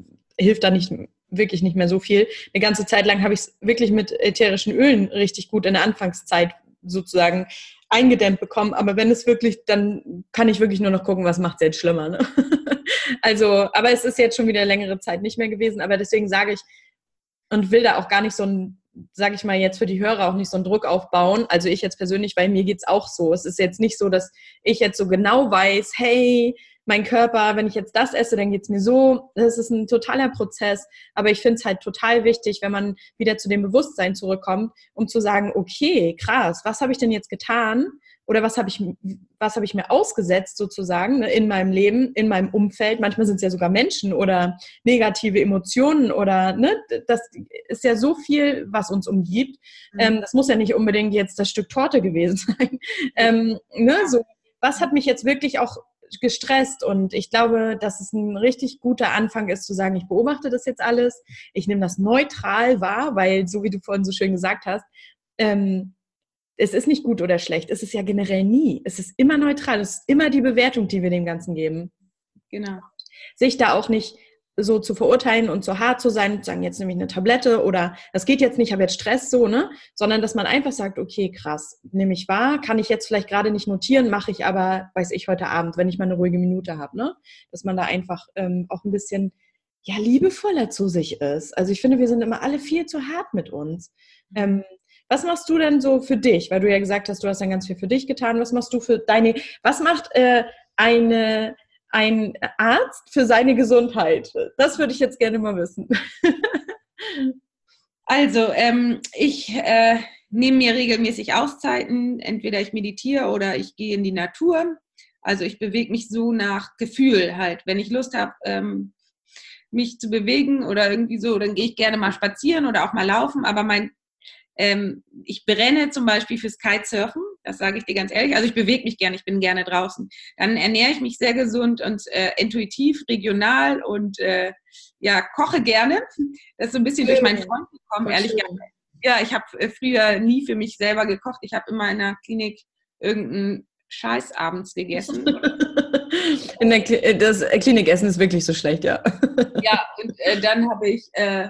hilft da nicht wirklich nicht mehr so viel. Eine ganze Zeit lang habe ich es wirklich mit ätherischen Ölen richtig gut in der Anfangszeit sozusagen eingedämmt bekommen. Aber wenn es wirklich, dann kann ich wirklich nur noch gucken, was macht es jetzt schlimmer. Ne? also, aber es ist jetzt schon wieder längere Zeit nicht mehr gewesen. Aber deswegen sage ich und will da auch gar nicht so ein, sage ich mal jetzt für die Hörer auch nicht so einen Druck aufbauen. Also ich jetzt persönlich, weil mir geht es auch so. Es ist jetzt nicht so, dass ich jetzt so genau weiß, hey, mein Körper, wenn ich jetzt das esse, dann geht's mir so. Das ist ein totaler Prozess. Aber ich finde es halt total wichtig, wenn man wieder zu dem Bewusstsein zurückkommt, um zu sagen, okay, krass, was habe ich denn jetzt getan? Oder was habe ich, was habe ich mir ausgesetzt sozusagen ne, in meinem Leben, in meinem Umfeld? Manchmal sind es ja sogar Menschen oder negative Emotionen oder ne, das ist ja so viel, was uns umgibt. Mhm. Ähm, das muss ja nicht unbedingt jetzt das Stück Torte gewesen sein. Ähm, ne, so, was hat mich jetzt wirklich auch gestresst und ich glaube, dass es ein richtig guter Anfang ist zu sagen, ich beobachte das jetzt alles, ich nehme das neutral wahr, weil so wie du vorhin so schön gesagt hast, ähm, es ist nicht gut oder schlecht, es ist ja generell nie, es ist immer neutral, es ist immer die Bewertung, die wir dem Ganzen geben. Genau. Sich da auch nicht so zu verurteilen und so hart zu sein, zu sagen, jetzt nehme ich eine Tablette oder das geht jetzt nicht, ich habe jetzt Stress, so, ne? Sondern dass man einfach sagt, okay, krass, nehme ich wahr, kann ich jetzt vielleicht gerade nicht notieren, mache ich aber, weiß ich, heute Abend, wenn ich mal eine ruhige Minute habe, ne? Dass man da einfach ähm, auch ein bisschen ja, liebevoller zu sich ist. Also ich finde, wir sind immer alle viel zu hart mit uns. Mhm. Ähm, was machst du denn so für dich? Weil du ja gesagt hast, du hast dann ganz viel für dich getan. Was machst du für deine, was macht äh, eine ein Arzt für seine Gesundheit? Das würde ich jetzt gerne mal wissen. also, ähm, ich äh, nehme mir regelmäßig Auszeiten. Entweder ich meditiere oder ich gehe in die Natur. Also ich bewege mich so nach Gefühl halt. Wenn ich Lust habe, ähm, mich zu bewegen oder irgendwie so, dann gehe ich gerne mal spazieren oder auch mal laufen. Aber mein ähm, ich brenne zum Beispiel fürs Kitesurfen, das sage ich dir ganz ehrlich. Also ich bewege mich gerne, ich bin gerne draußen. Dann ernähre ich mich sehr gesund und äh, intuitiv, regional und äh, ja, koche gerne. Das ist so ein bisschen schön. durch meinen Freund gekommen, ehrlich gesagt. Ja, ich habe äh, früher nie für mich selber gekocht. Ich habe immer in der Klinik irgendeinen Scheiß abends gegessen. In der Kli äh, das Klinikessen ist wirklich so schlecht, ja. Ja, und äh, dann habe ich äh,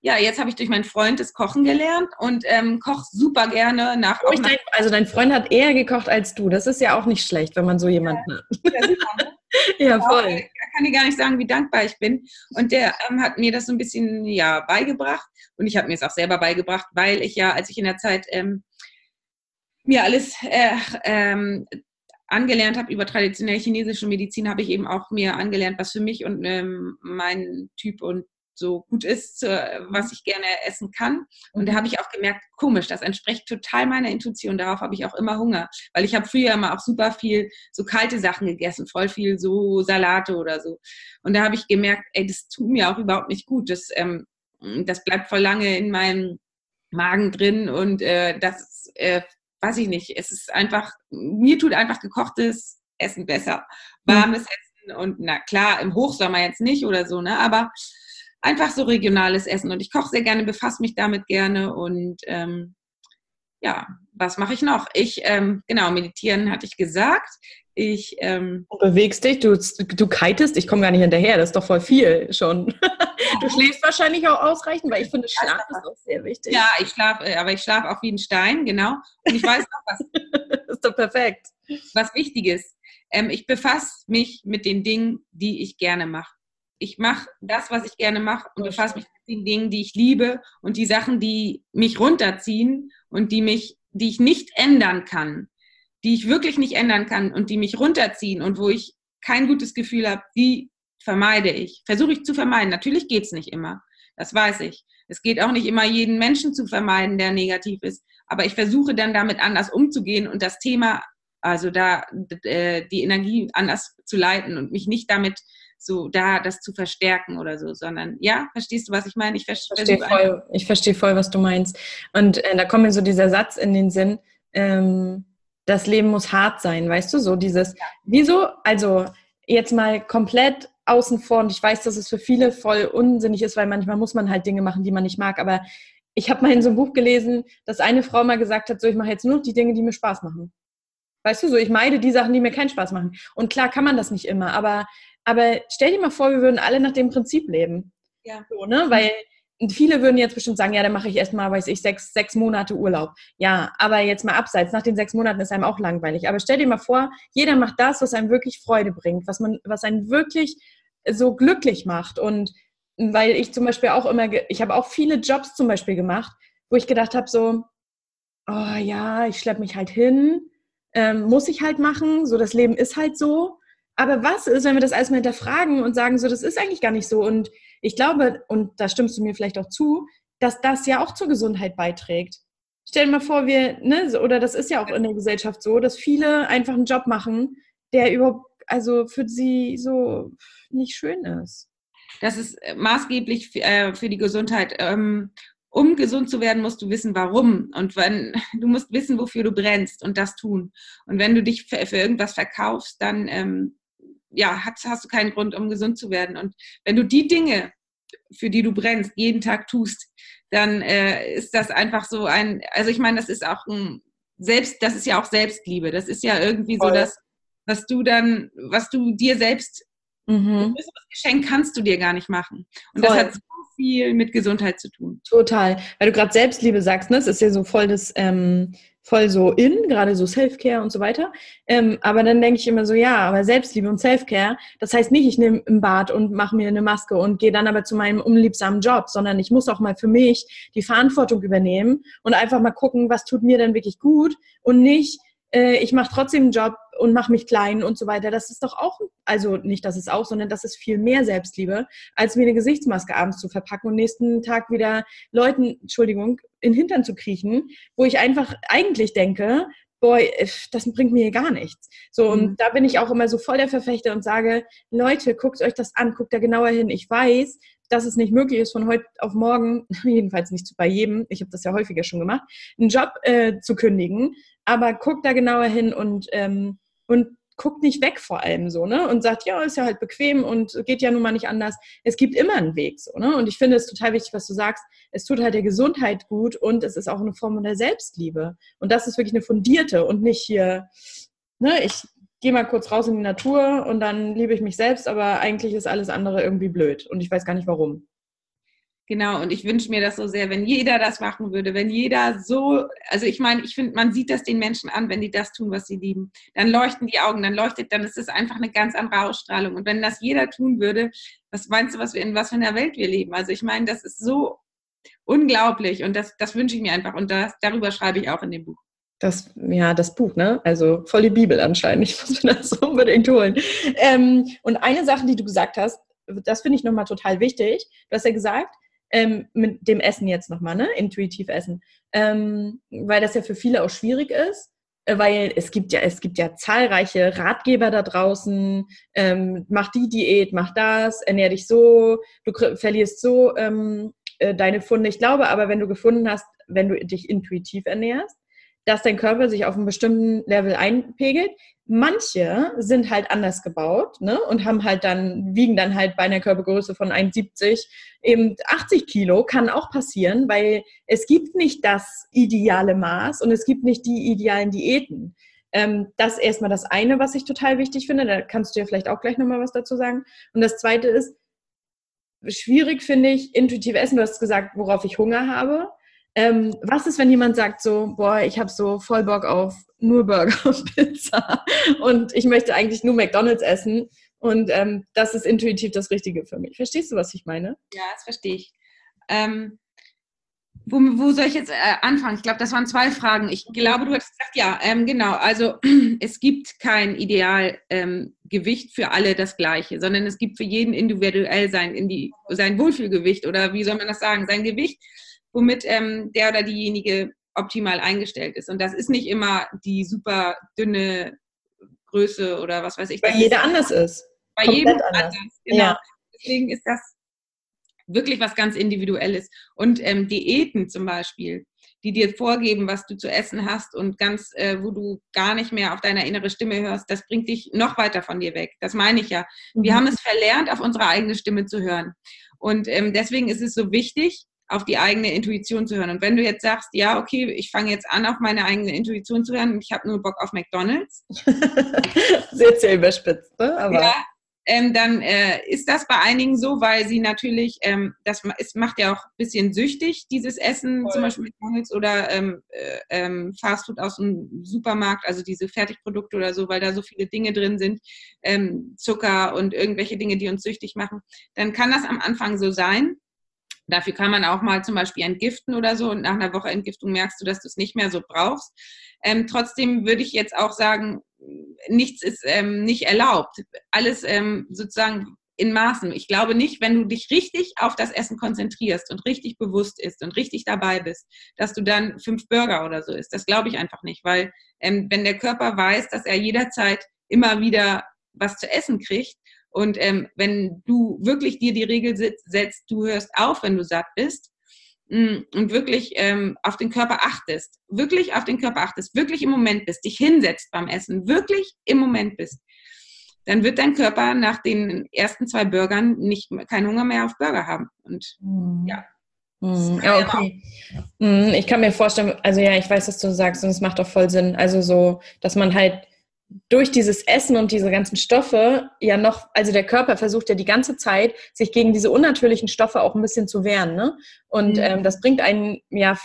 ja, jetzt habe ich durch meinen Freund das Kochen gelernt und ähm, koche super gerne nach. Oh, dein, also dein Freund hat eher gekocht als du. Das ist ja auch nicht schlecht, wenn man so jemanden hat. Ja, super, ne? ja voll. Ich kann dir gar nicht sagen, wie dankbar ich bin. Und der ähm, hat mir das so ein bisschen ja beigebracht und ich habe mir es auch selber beigebracht, weil ich ja, als ich in der Zeit ähm, mir alles äh, ähm, angelernt habe über traditionelle chinesische Medizin, habe ich eben auch mir angelernt, was für mich und ähm, mein Typ und so gut ist, was ich gerne essen kann. Und da mhm. habe ich auch gemerkt, komisch, das entspricht total meiner Intuition. Darauf habe ich auch immer Hunger, weil ich habe früher immer auch super viel so kalte Sachen gegessen, voll viel so Salate oder so. Und da habe ich gemerkt, ey, das tut mir auch überhaupt nicht gut. Das, ähm, das bleibt voll lange in meinem Magen drin und äh, das äh, weiß ich nicht, es ist einfach, mir tut einfach gekochtes Essen besser. Warmes mhm. Essen und na klar, im Hochsommer jetzt nicht oder so, ne? Aber einfach so regionales Essen. Und ich koche sehr gerne, befasse mich damit gerne und ähm, ja, was mache ich noch? Ich, ähm, genau, meditieren hatte ich gesagt. Ich ähm, du bewegst dich, du, du kitest, ich komme gar nicht hinterher, das ist doch voll viel schon. Du schläfst wahrscheinlich auch ausreichend, weil ich finde, Schlaf ist auch sehr wichtig. Ja, ich schlafe, äh, aber ich schlafe auch wie ein Stein, genau. Und ich weiß noch was. das ist doch perfekt. Was Wichtiges. Ähm, ich befasse mich mit den Dingen, die ich gerne mache. Ich mache das, was ich gerne mache und befasse mich mit den Dingen, die ich liebe und die Sachen, die mich runterziehen und die mich, die ich nicht ändern kann, die ich wirklich nicht ändern kann und die mich runterziehen und wo ich kein gutes Gefühl habe, die vermeide ich. Versuche ich zu vermeiden. Natürlich geht es nicht immer. Das weiß ich. Es geht auch nicht immer, jeden Menschen zu vermeiden, der negativ ist. Aber ich versuche dann damit anders umzugehen und das Thema, also da äh, die Energie anders zu leiten und mich nicht damit so da das zu verstärken oder so, sondern ja, verstehst du, was ich meine? Ich verstehe voll, ich verstehe voll, was du meinst. Und äh, da kommt mir so dieser Satz in den Sinn, ähm, das Leben muss hart sein, weißt du, so dieses, ja. wieso, also jetzt mal komplett außen vor und ich weiß, dass es für viele voll unsinnig ist, weil manchmal muss man halt Dinge machen, die man nicht mag, aber ich habe mal in so einem Buch gelesen, dass eine Frau mal gesagt hat, so ich mache jetzt nur die Dinge, die mir Spaß machen. Weißt du, so ich meide die Sachen, die mir keinen Spaß machen. Und klar kann man das nicht immer, aber aber stell dir mal vor, wir würden alle nach dem Prinzip leben. Ja. So, ne? Weil viele würden jetzt bestimmt sagen, ja, dann mache ich erstmal, weiß ich, sechs, sechs Monate Urlaub. Ja, aber jetzt mal abseits, nach den sechs Monaten ist einem auch langweilig. Aber stell dir mal vor, jeder macht das, was einem wirklich Freude bringt, was man, was einen wirklich so glücklich macht. Und weil ich zum Beispiel auch immer, ich habe auch viele Jobs zum Beispiel gemacht, wo ich gedacht habe, so, oh ja, ich schleppe mich halt hin, ähm, muss ich halt machen, so das Leben ist halt so. Aber was ist, wenn wir das alles mal hinterfragen und sagen, so, das ist eigentlich gar nicht so? Und ich glaube, und da stimmst du mir vielleicht auch zu, dass das ja auch zur Gesundheit beiträgt. Stell dir mal vor, wir, ne, oder das ist ja auch in der Gesellschaft so, dass viele einfach einen Job machen, der überhaupt, also für sie so nicht schön ist. Das ist äh, maßgeblich äh, für die Gesundheit. Ähm, um gesund zu werden, musst du wissen, warum. Und wenn, du musst wissen, wofür du brennst und das tun. Und wenn du dich für, irgendwas verkaufst, dann ähm, ja, hast, hast du keinen Grund, um gesund zu werden. Und wenn du die Dinge, für die du brennst, jeden Tag tust, dann äh, ist das einfach so ein, also ich meine, das ist auch ein Selbst, das ist ja auch Selbstliebe. Das ist ja irgendwie Voll. so das, was du dann, was du dir selbst, mhm. ein Geschenk kannst du dir gar nicht machen. Und Voll. das hat so viel mit Gesundheit zu tun. Total. Weil du gerade Selbstliebe sagst, ne? Es ist ja so voll das, ähm, voll so in, gerade so Self-Care und so weiter. Ähm, aber dann denke ich immer so, ja, aber Selbstliebe und Self-Care, das heißt nicht, ich nehme ein Bad und mache mir eine Maske und gehe dann aber zu meinem unliebsamen Job, sondern ich muss auch mal für mich die Verantwortung übernehmen und einfach mal gucken, was tut mir denn wirklich gut und nicht, ich mache trotzdem einen Job und mache mich klein und so weiter. Das ist doch auch, also nicht, dass es auch, sondern das ist viel mehr Selbstliebe, als mir eine Gesichtsmaske abends zu verpacken und nächsten Tag wieder Leuten, Entschuldigung, in den Hintern zu kriechen, wo ich einfach eigentlich denke, boah, das bringt mir gar nichts. So, und mhm. da bin ich auch immer so voll der Verfechter und sage, Leute, guckt euch das an, guckt da genauer hin. Ich weiß, dass es nicht möglich ist, von heute auf morgen, jedenfalls nicht bei jedem, ich habe das ja häufiger schon gemacht, einen Job äh, zu kündigen, aber guckt da genauer hin und, ähm, und guckt nicht weg vor allem so, ne? Und sagt, ja, ist ja halt bequem und geht ja nun mal nicht anders. Es gibt immer einen Weg so, ne? Und ich finde es total wichtig, was du sagst. Es tut halt der Gesundheit gut und es ist auch eine Form der Selbstliebe. Und das ist wirklich eine fundierte und nicht hier, ne, ich gehe mal kurz raus in die Natur und dann liebe ich mich selbst, aber eigentlich ist alles andere irgendwie blöd und ich weiß gar nicht warum. Genau, und ich wünsche mir das so sehr, wenn jeder das machen würde, wenn jeder so, also ich meine, ich finde, man sieht das den Menschen an, wenn die das tun, was sie lieben. Dann leuchten die Augen, dann leuchtet, dann ist es einfach eine ganz andere Ausstrahlung. Und wenn das jeder tun würde, was meinst du, was wir in was für einer Welt wir leben? Also ich meine, das ist so unglaublich und das, das wünsche ich mir einfach und das, darüber schreibe ich auch in dem Buch. Das, ja, das Buch, ne? Also voll die Bibel anscheinend. Ich muss mir das unbedingt holen. Ähm, und eine Sache, die du gesagt hast, das finde ich nochmal total wichtig. Du hast ja gesagt, ähm, mit dem Essen jetzt nochmal, ne? Intuitiv essen. Ähm, weil das ja für viele auch schwierig ist, äh, weil es gibt ja, es gibt ja zahlreiche Ratgeber da draußen, ähm, mach die Diät, mach das, ernähr dich so, du verlierst so ähm, äh, deine Funde. Ich glaube aber, wenn du gefunden hast, wenn du dich intuitiv ernährst, dass dein Körper sich auf einem bestimmten Level einpegelt. Manche sind halt anders gebaut ne? und haben halt dann, wiegen dann halt bei einer Körpergröße von 1,70 eben 80 Kilo, kann auch passieren, weil es gibt nicht das ideale Maß und es gibt nicht die idealen Diäten. Ähm, das ist erstmal das eine, was ich total wichtig finde. Da kannst du ja vielleicht auch gleich nochmal was dazu sagen. Und das zweite ist, schwierig finde ich, intuitiv essen. Du hast gesagt, worauf ich Hunger habe. Ähm, was ist, wenn jemand sagt so, boah, ich habe so voll Bock auf nur Burger und Pizza und ich möchte eigentlich nur McDonald's essen und ähm, das ist intuitiv das Richtige für mich. Verstehst du, was ich meine? Ja, das verstehe ich. Ähm, wo, wo, soll ich jetzt äh, anfangen? Ich glaube, das waren zwei Fragen. Ich glaube, du hast gesagt, ja, ähm, genau. Also es gibt kein Idealgewicht ähm, für alle das gleiche, sondern es gibt für jeden individuell sein, die, sein Wohlfühlgewicht oder wie soll man das sagen, sein Gewicht, womit ähm, der oder diejenige optimal eingestellt ist. Und das ist nicht immer die super dünne Größe oder was weiß ich. Weil jeder anders ist. Bei Komplett jedem anders. anders. Genau. Ja. Deswegen ist das wirklich was ganz Individuelles. Und ähm, Diäten zum Beispiel, die dir vorgeben, was du zu essen hast und ganz, äh, wo du gar nicht mehr auf deine innere Stimme hörst, das bringt dich noch weiter von dir weg. Das meine ich ja. Mhm. Wir haben es verlernt, auf unsere eigene Stimme zu hören. Und ähm, deswegen ist es so wichtig, auf die eigene Intuition zu hören. Und wenn du jetzt sagst, ja, okay, ich fange jetzt an, auf meine eigene Intuition zu hören und ich habe nur Bock auf McDonalds. Sehr, sehr überspitzt, ne? Aber ja, ähm, dann äh, ist das bei einigen so, weil sie natürlich, ähm, das es macht ja auch ein bisschen süchtig, dieses Essen, Voll. zum Beispiel McDonalds oder ähm, äh, ähm, Fastfood aus dem Supermarkt, also diese Fertigprodukte oder so, weil da so viele Dinge drin sind, ähm, Zucker und irgendwelche Dinge, die uns süchtig machen. Dann kann das am Anfang so sein. Dafür kann man auch mal zum Beispiel entgiften oder so und nach einer Woche Entgiftung merkst du, dass du es nicht mehr so brauchst. Ähm, trotzdem würde ich jetzt auch sagen, nichts ist ähm, nicht erlaubt. Alles ähm, sozusagen in Maßen. Ich glaube nicht, wenn du dich richtig auf das Essen konzentrierst und richtig bewusst isst und richtig dabei bist, dass du dann fünf Burger oder so isst. Das glaube ich einfach nicht, weil ähm, wenn der Körper weiß, dass er jederzeit immer wieder was zu essen kriegt, und ähm, wenn du wirklich dir die Regel setzt, du hörst auf, wenn du satt bist mm, und wirklich ähm, auf den Körper achtest, wirklich auf den Körper achtest, wirklich im Moment bist, dich hinsetzt beim Essen, wirklich im Moment bist, dann wird dein Körper nach den ersten zwei Burgern nicht keinen Hunger mehr auf Burger haben. Und mhm. ja. Mhm. Ja, okay. Mhm, ich kann mir vorstellen, also ja, ich weiß, was du sagst und es macht auch voll Sinn. Also so, dass man halt durch dieses Essen und diese ganzen Stoffe ja noch, also der Körper versucht ja die ganze Zeit, sich gegen diese unnatürlichen Stoffe auch ein bisschen zu wehren. Ne? Und mhm. ähm, das bringt einen ja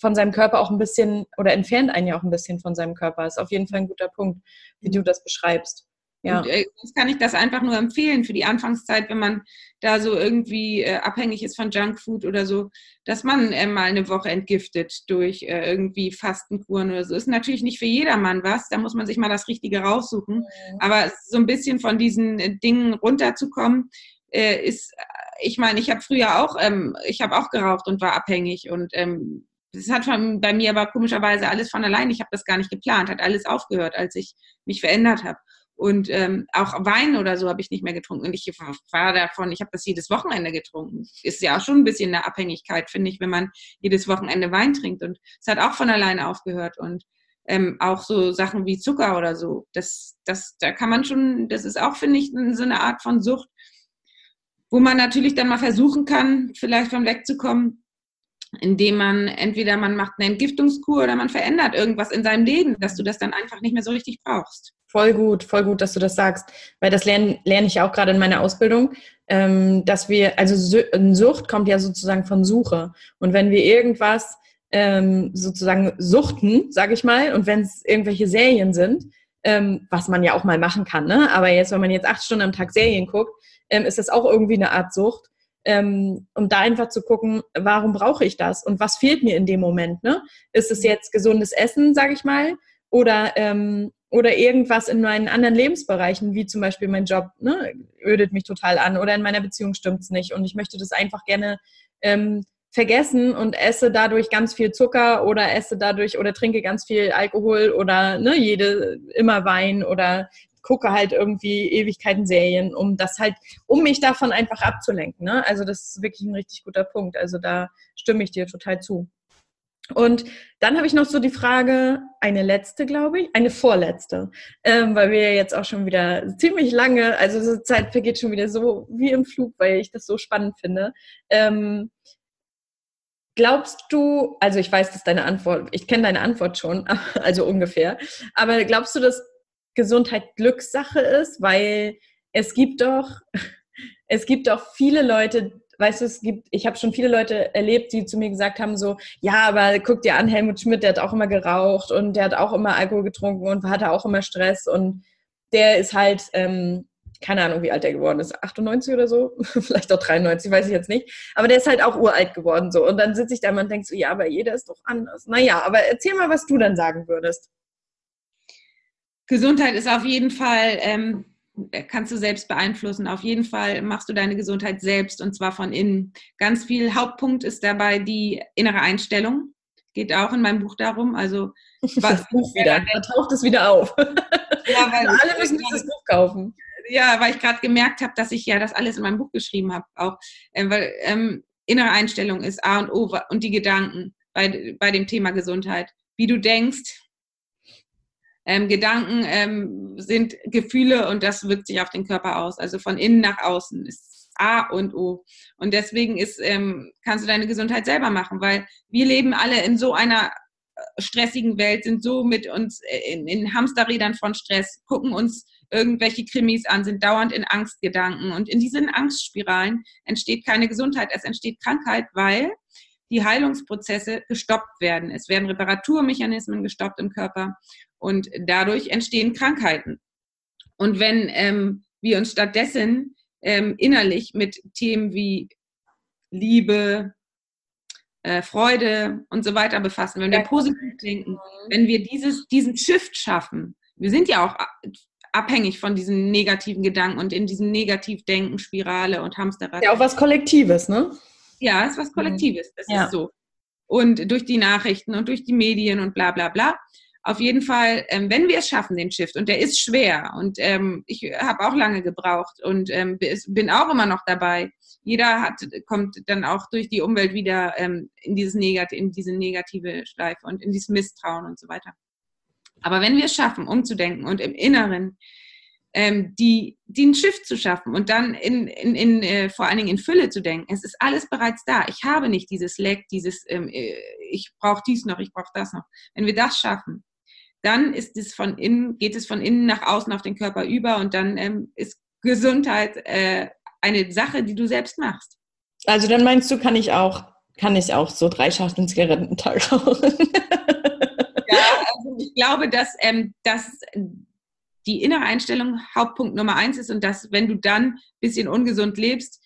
von seinem Körper auch ein bisschen oder entfernt einen ja auch ein bisschen von seinem Körper. Das ist auf jeden Fall ein guter Punkt, wie du das beschreibst. Ja. Und, äh, kann ich das einfach nur empfehlen für die Anfangszeit, wenn man da so irgendwie äh, abhängig ist von Junkfood oder so, dass man äh, mal eine Woche entgiftet durch äh, irgendwie Fastenkuren oder so. Ist natürlich nicht für jedermann was, da muss man sich mal das Richtige raussuchen. Mhm. Aber so ein bisschen von diesen äh, Dingen runterzukommen, äh, ist, ich meine, ich habe früher auch, ähm, ich habe auch geraucht und war abhängig und ähm, das hat von, bei mir aber komischerweise alles von allein, ich habe das gar nicht geplant, hat alles aufgehört, als ich mich verändert habe. Und ähm, auch Wein oder so habe ich nicht mehr getrunken. Und ich war davon, ich habe das jedes Wochenende getrunken. Ist ja auch schon ein bisschen eine Abhängigkeit, finde ich, wenn man jedes Wochenende Wein trinkt. Und es hat auch von alleine aufgehört. Und ähm, auch so Sachen wie Zucker oder so. Das, das, da kann man schon, das ist auch, finde ich, so eine Art von Sucht, wo man natürlich dann mal versuchen kann, vielleicht vom Leck zu kommen, indem man entweder man macht eine Entgiftungskur oder man verändert irgendwas in seinem Leben, dass du das dann einfach nicht mehr so richtig brauchst. Voll gut, voll gut, dass du das sagst, weil das lerne, lerne ich auch gerade in meiner Ausbildung, ähm, dass wir, also Sucht kommt ja sozusagen von Suche und wenn wir irgendwas ähm, sozusagen suchten, sage ich mal, und wenn es irgendwelche Serien sind, ähm, was man ja auch mal machen kann, ne? aber jetzt, wenn man jetzt acht Stunden am Tag Serien guckt, ist das auch irgendwie eine Art Sucht ähm, um da einfach zu gucken, warum brauche ich das und was fehlt mir in dem Moment. Ne? Ist es jetzt gesundes Essen, sage ich mal, oder, ähm, oder irgendwas in meinen anderen Lebensbereichen, wie zum Beispiel mein Job, ne, ödet mich total an oder in meiner Beziehung stimmt es nicht und ich möchte das einfach gerne ähm, vergessen und esse dadurch ganz viel Zucker oder esse dadurch oder trinke ganz viel Alkohol oder ne, jede immer Wein oder gucke halt irgendwie Ewigkeiten Serien, um das halt, um mich davon einfach abzulenken. Ne? Also das ist wirklich ein richtig guter Punkt. Also da stimme ich dir total zu. Und dann habe ich noch so die Frage, eine letzte, glaube ich, eine vorletzte, ähm, weil wir jetzt auch schon wieder ziemlich lange, also die Zeit vergeht schon wieder so wie im Flug, weil ich das so spannend finde. Ähm, glaubst du, also ich weiß, dass deine Antwort, ich kenne deine Antwort schon, also ungefähr, aber glaubst du, dass Gesundheit Glückssache ist, weil es gibt doch, es gibt doch viele Leute, weißt du, es gibt, ich habe schon viele Leute erlebt, die zu mir gesagt haben, so, ja, aber guck dir an, Helmut Schmidt, der hat auch immer geraucht und der hat auch immer Alkohol getrunken und hatte auch immer Stress und der ist halt, ähm, keine Ahnung, wie alt der geworden ist, 98 oder so, vielleicht auch 93, weiß ich jetzt nicht, aber der ist halt auch uralt geworden so und dann sitze ich da und denke so, ja, aber jeder ist doch anders. Naja, aber erzähl mal, was du dann sagen würdest. Gesundheit ist auf jeden Fall ähm, kannst du selbst beeinflussen. Auf jeden Fall machst du deine Gesundheit selbst und zwar von innen. Ganz viel Hauptpunkt ist dabei die innere Einstellung. Geht auch in meinem Buch darum. Also was Buch wieder. Da taucht es wieder auf. Ja, weil alle müssen dieses Buch kaufen. Ja, weil ich gerade gemerkt habe, dass ich ja das alles in meinem Buch geschrieben habe. Auch äh, weil ähm, innere Einstellung ist A und O und die Gedanken bei, bei dem Thema Gesundheit. Wie du denkst, ähm, Gedanken ähm, sind Gefühle und das wirkt sich auf den Körper aus. Also von innen nach außen ist A und O. Und deswegen ist, ähm, kannst du deine Gesundheit selber machen, weil wir leben alle in so einer äh, stressigen Welt, sind so mit uns äh, in, in Hamsterrädern von Stress, gucken uns irgendwelche Krimis an, sind dauernd in Angstgedanken. Und in diesen Angstspiralen entsteht keine Gesundheit, es entsteht Krankheit, weil die Heilungsprozesse gestoppt werden. Es werden Reparaturmechanismen gestoppt im Körper und dadurch entstehen Krankheiten. Und wenn ähm, wir uns stattdessen ähm, innerlich mit Themen wie Liebe, äh, Freude und so weiter befassen, wenn wir positiv denken, wenn wir dieses, diesen Shift schaffen, wir sind ja auch abhängig von diesen negativen Gedanken und in diesem Negativdenken-Spirale und Hamsterrad. Ja, auch was Kollektives, ne? Ja, es ist was Kollektives, das ja. ist so. Und durch die Nachrichten und durch die Medien und bla bla bla auf jeden Fall, ähm, wenn wir es schaffen, den Shift, und der ist schwer, und ähm, ich habe auch lange gebraucht und ähm, bin auch immer noch dabei. Jeder hat, kommt dann auch durch die Umwelt wieder ähm, in, dieses Negat in diese negative Schleife und in dieses Misstrauen und so weiter. Aber wenn wir es schaffen, umzudenken und im Inneren ähm, die, den Shift zu schaffen und dann in, in, in äh, vor allen Dingen in Fülle zu denken. Es ist alles bereits da. Ich habe nicht dieses Leck, dieses, ähm, äh, ich brauche dies noch, ich brauche das noch. Wenn wir das schaffen, dann ist es von innen, geht es von innen nach außen auf den Körper über und dann ähm, ist Gesundheit äh, eine Sache, die du selbst machst. Also dann meinst du, kann ich auch, kann ich auch so drei Schachteln Zigaretten Tag rauchen? ja, also ich glaube, dass, ähm, dass die innere Einstellung Hauptpunkt Nummer eins ist und dass, wenn du dann ein bisschen ungesund lebst,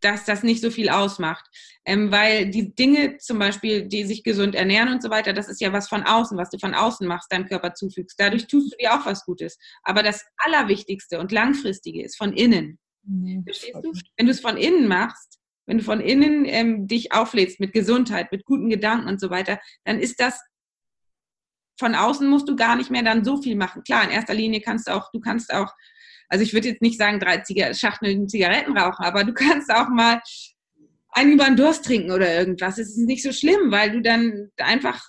dass das nicht so viel ausmacht. Ähm, weil die Dinge zum Beispiel, die sich gesund ernähren und so weiter, das ist ja was von außen, was du von außen machst, deinem Körper zufügst. Dadurch tust du dir auch was Gutes. Aber das Allerwichtigste und Langfristige ist von innen. Verstehst du? Wenn du es von innen machst, wenn du von innen ähm, dich auflädst mit Gesundheit, mit guten Gedanken und so weiter, dann ist das von außen musst du gar nicht mehr dann so viel machen. Klar, in erster Linie kannst du auch, du kannst auch also ich würde jetzt nicht sagen, drei Ziga Schachteln Zigaretten rauchen, aber du kannst auch mal einen über den Durst trinken oder irgendwas. Es ist nicht so schlimm, weil du dann einfach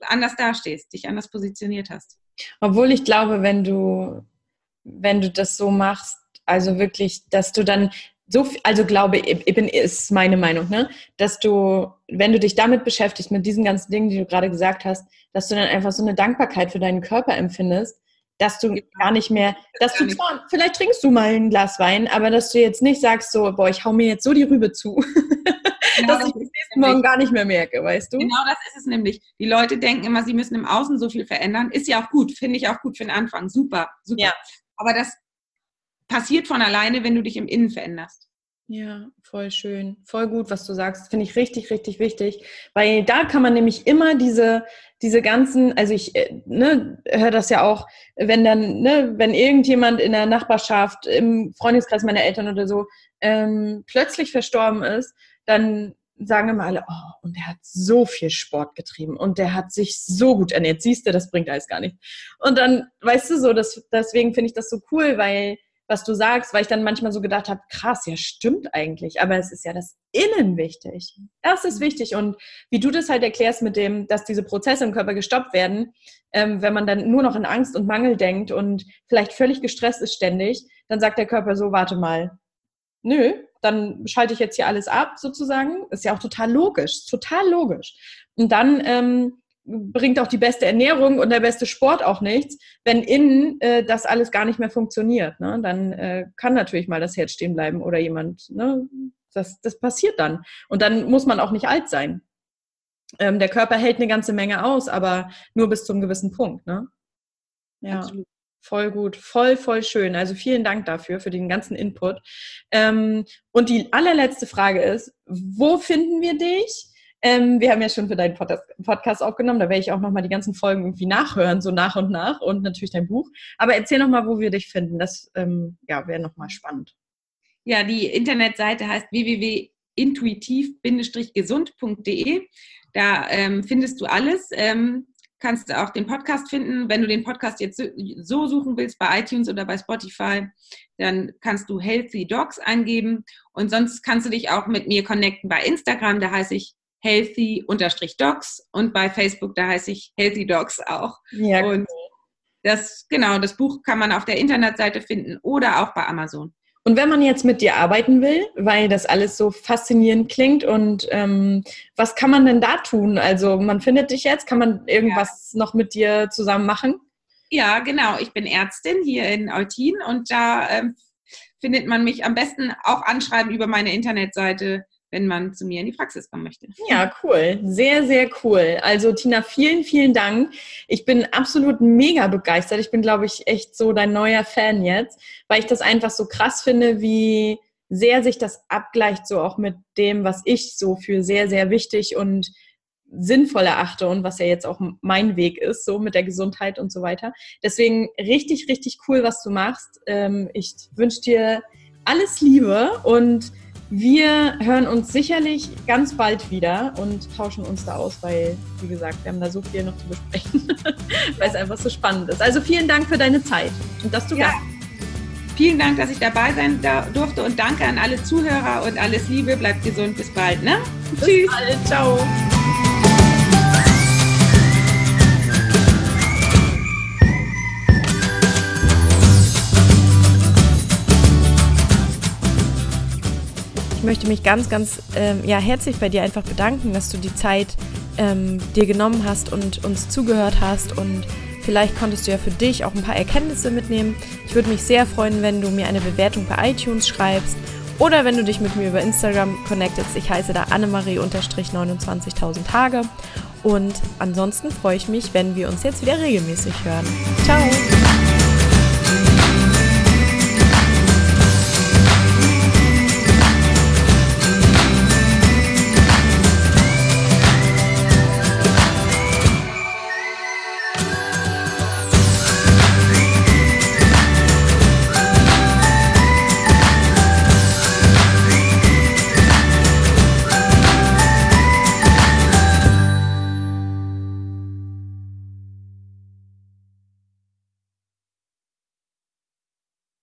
anders dastehst, dich anders positioniert hast. Obwohl ich glaube, wenn du, wenn du das so machst, also wirklich, dass du dann so also glaube ich, bin, ist meine Meinung, ne, dass du, wenn du dich damit beschäftigst, mit diesen ganzen Dingen, die du gerade gesagt hast, dass du dann einfach so eine Dankbarkeit für deinen Körper empfindest dass du gar nicht mehr, dass du zwar, vielleicht trinkst du mal ein Glas Wein, aber dass du jetzt nicht sagst so, boah, ich hau mir jetzt so die Rübe zu, genau, dass das ich das nächsten Morgen gar nicht mehr merke, weißt du? Genau das ist es nämlich. Die Leute denken immer, sie müssen im Außen so viel verändern. Ist ja auch gut, finde ich auch gut für den Anfang. Super, super. Ja. Aber das passiert von alleine, wenn du dich im Innen veränderst. Ja, voll schön. Voll gut, was du sagst. Finde ich richtig, richtig wichtig. Weil da kann man nämlich immer diese, diese ganzen, also ich äh, ne, höre das ja auch, wenn dann, ne, wenn irgendjemand in der Nachbarschaft, im Freundeskreis meiner Eltern oder so, ähm, plötzlich verstorben ist, dann sagen immer alle, oh, und der hat so viel Sport getrieben und der hat sich so gut ernährt. Siehst du, das bringt alles gar nicht. Und dann, weißt du so, das, deswegen finde ich das so cool, weil was du sagst, weil ich dann manchmal so gedacht habe, krass, ja, stimmt eigentlich, aber es ist ja das Innen wichtig. Das ist mhm. wichtig. Und wie du das halt erklärst mit dem, dass diese Prozesse im Körper gestoppt werden, ähm, wenn man dann nur noch in Angst und Mangel denkt und vielleicht völlig gestresst ist ständig, dann sagt der Körper so, warte mal, nö, dann schalte ich jetzt hier alles ab sozusagen. Ist ja auch total logisch, total logisch. Und dann ähm, bringt auch die beste Ernährung und der beste Sport auch nichts, wenn innen äh, das alles gar nicht mehr funktioniert. Ne? Dann äh, kann natürlich mal das Herz stehen bleiben oder jemand, ne? das, das passiert dann. Und dann muss man auch nicht alt sein. Ähm, der Körper hält eine ganze Menge aus, aber nur bis zum gewissen Punkt. Ne? Ja. Absolut. Voll gut, voll, voll schön. Also vielen Dank dafür, für den ganzen Input. Ähm, und die allerletzte Frage ist, wo finden wir dich? Ähm, wir haben ja schon für deinen Podcast aufgenommen, da werde ich auch nochmal die ganzen Folgen irgendwie nachhören, so nach und nach und natürlich dein Buch. Aber erzähl nochmal, wo wir dich finden. Das ähm, ja, wäre nochmal spannend. Ja, die Internetseite heißt www.intuitiv-gesund.de. Da ähm, findest du alles. Ähm, kannst auch den Podcast finden. Wenn du den Podcast jetzt so suchen willst bei iTunes oder bei Spotify, dann kannst du Healthy Dogs eingeben. Und sonst kannst du dich auch mit mir connecten bei Instagram. Da heiße ich healthy-docs und bei Facebook, da heiße ich Healthy Dogs auch. Ja, und das, genau, das Buch kann man auf der Internetseite finden oder auch bei Amazon. Und wenn man jetzt mit dir arbeiten will, weil das alles so faszinierend klingt und ähm, was kann man denn da tun? Also man findet dich jetzt, kann man irgendwas ja. noch mit dir zusammen machen? Ja, genau. Ich bin Ärztin hier in Eutin und da ähm, findet man mich am besten auch anschreiben über meine Internetseite wenn man zu mir in die Praxis kommen möchte. Ja, cool. Sehr, sehr cool. Also Tina, vielen, vielen Dank. Ich bin absolut mega begeistert. Ich bin, glaube ich, echt so dein neuer Fan jetzt, weil ich das einfach so krass finde, wie sehr sich das abgleicht, so auch mit dem, was ich so für sehr, sehr wichtig und sinnvoll erachte und was ja jetzt auch mein Weg ist, so mit der Gesundheit und so weiter. Deswegen richtig, richtig cool, was du machst. Ähm, ich wünsche dir alles Liebe und wir hören uns sicherlich ganz bald wieder und tauschen uns da aus, weil, wie gesagt, wir haben da so viel noch zu besprechen, weil es einfach so spannend ist. Also vielen Dank für deine Zeit und dass du ja. da Vielen Dank, dass ich dabei sein durfte und danke an alle Zuhörer und alles Liebe. Bleibt gesund. Bis bald. Ne? Bis Tschüss. Bald. Ciao. Möchte mich ganz, ganz ähm, ja, herzlich bei dir einfach bedanken, dass du die Zeit ähm, dir genommen hast und uns zugehört hast und vielleicht konntest du ja für dich auch ein paar Erkenntnisse mitnehmen. Ich würde mich sehr freuen, wenn du mir eine Bewertung bei iTunes schreibst oder wenn du dich mit mir über Instagram connectest. Ich heiße da Annemarie-29.000 Tage und ansonsten freue ich mich, wenn wir uns jetzt wieder regelmäßig hören. Ciao!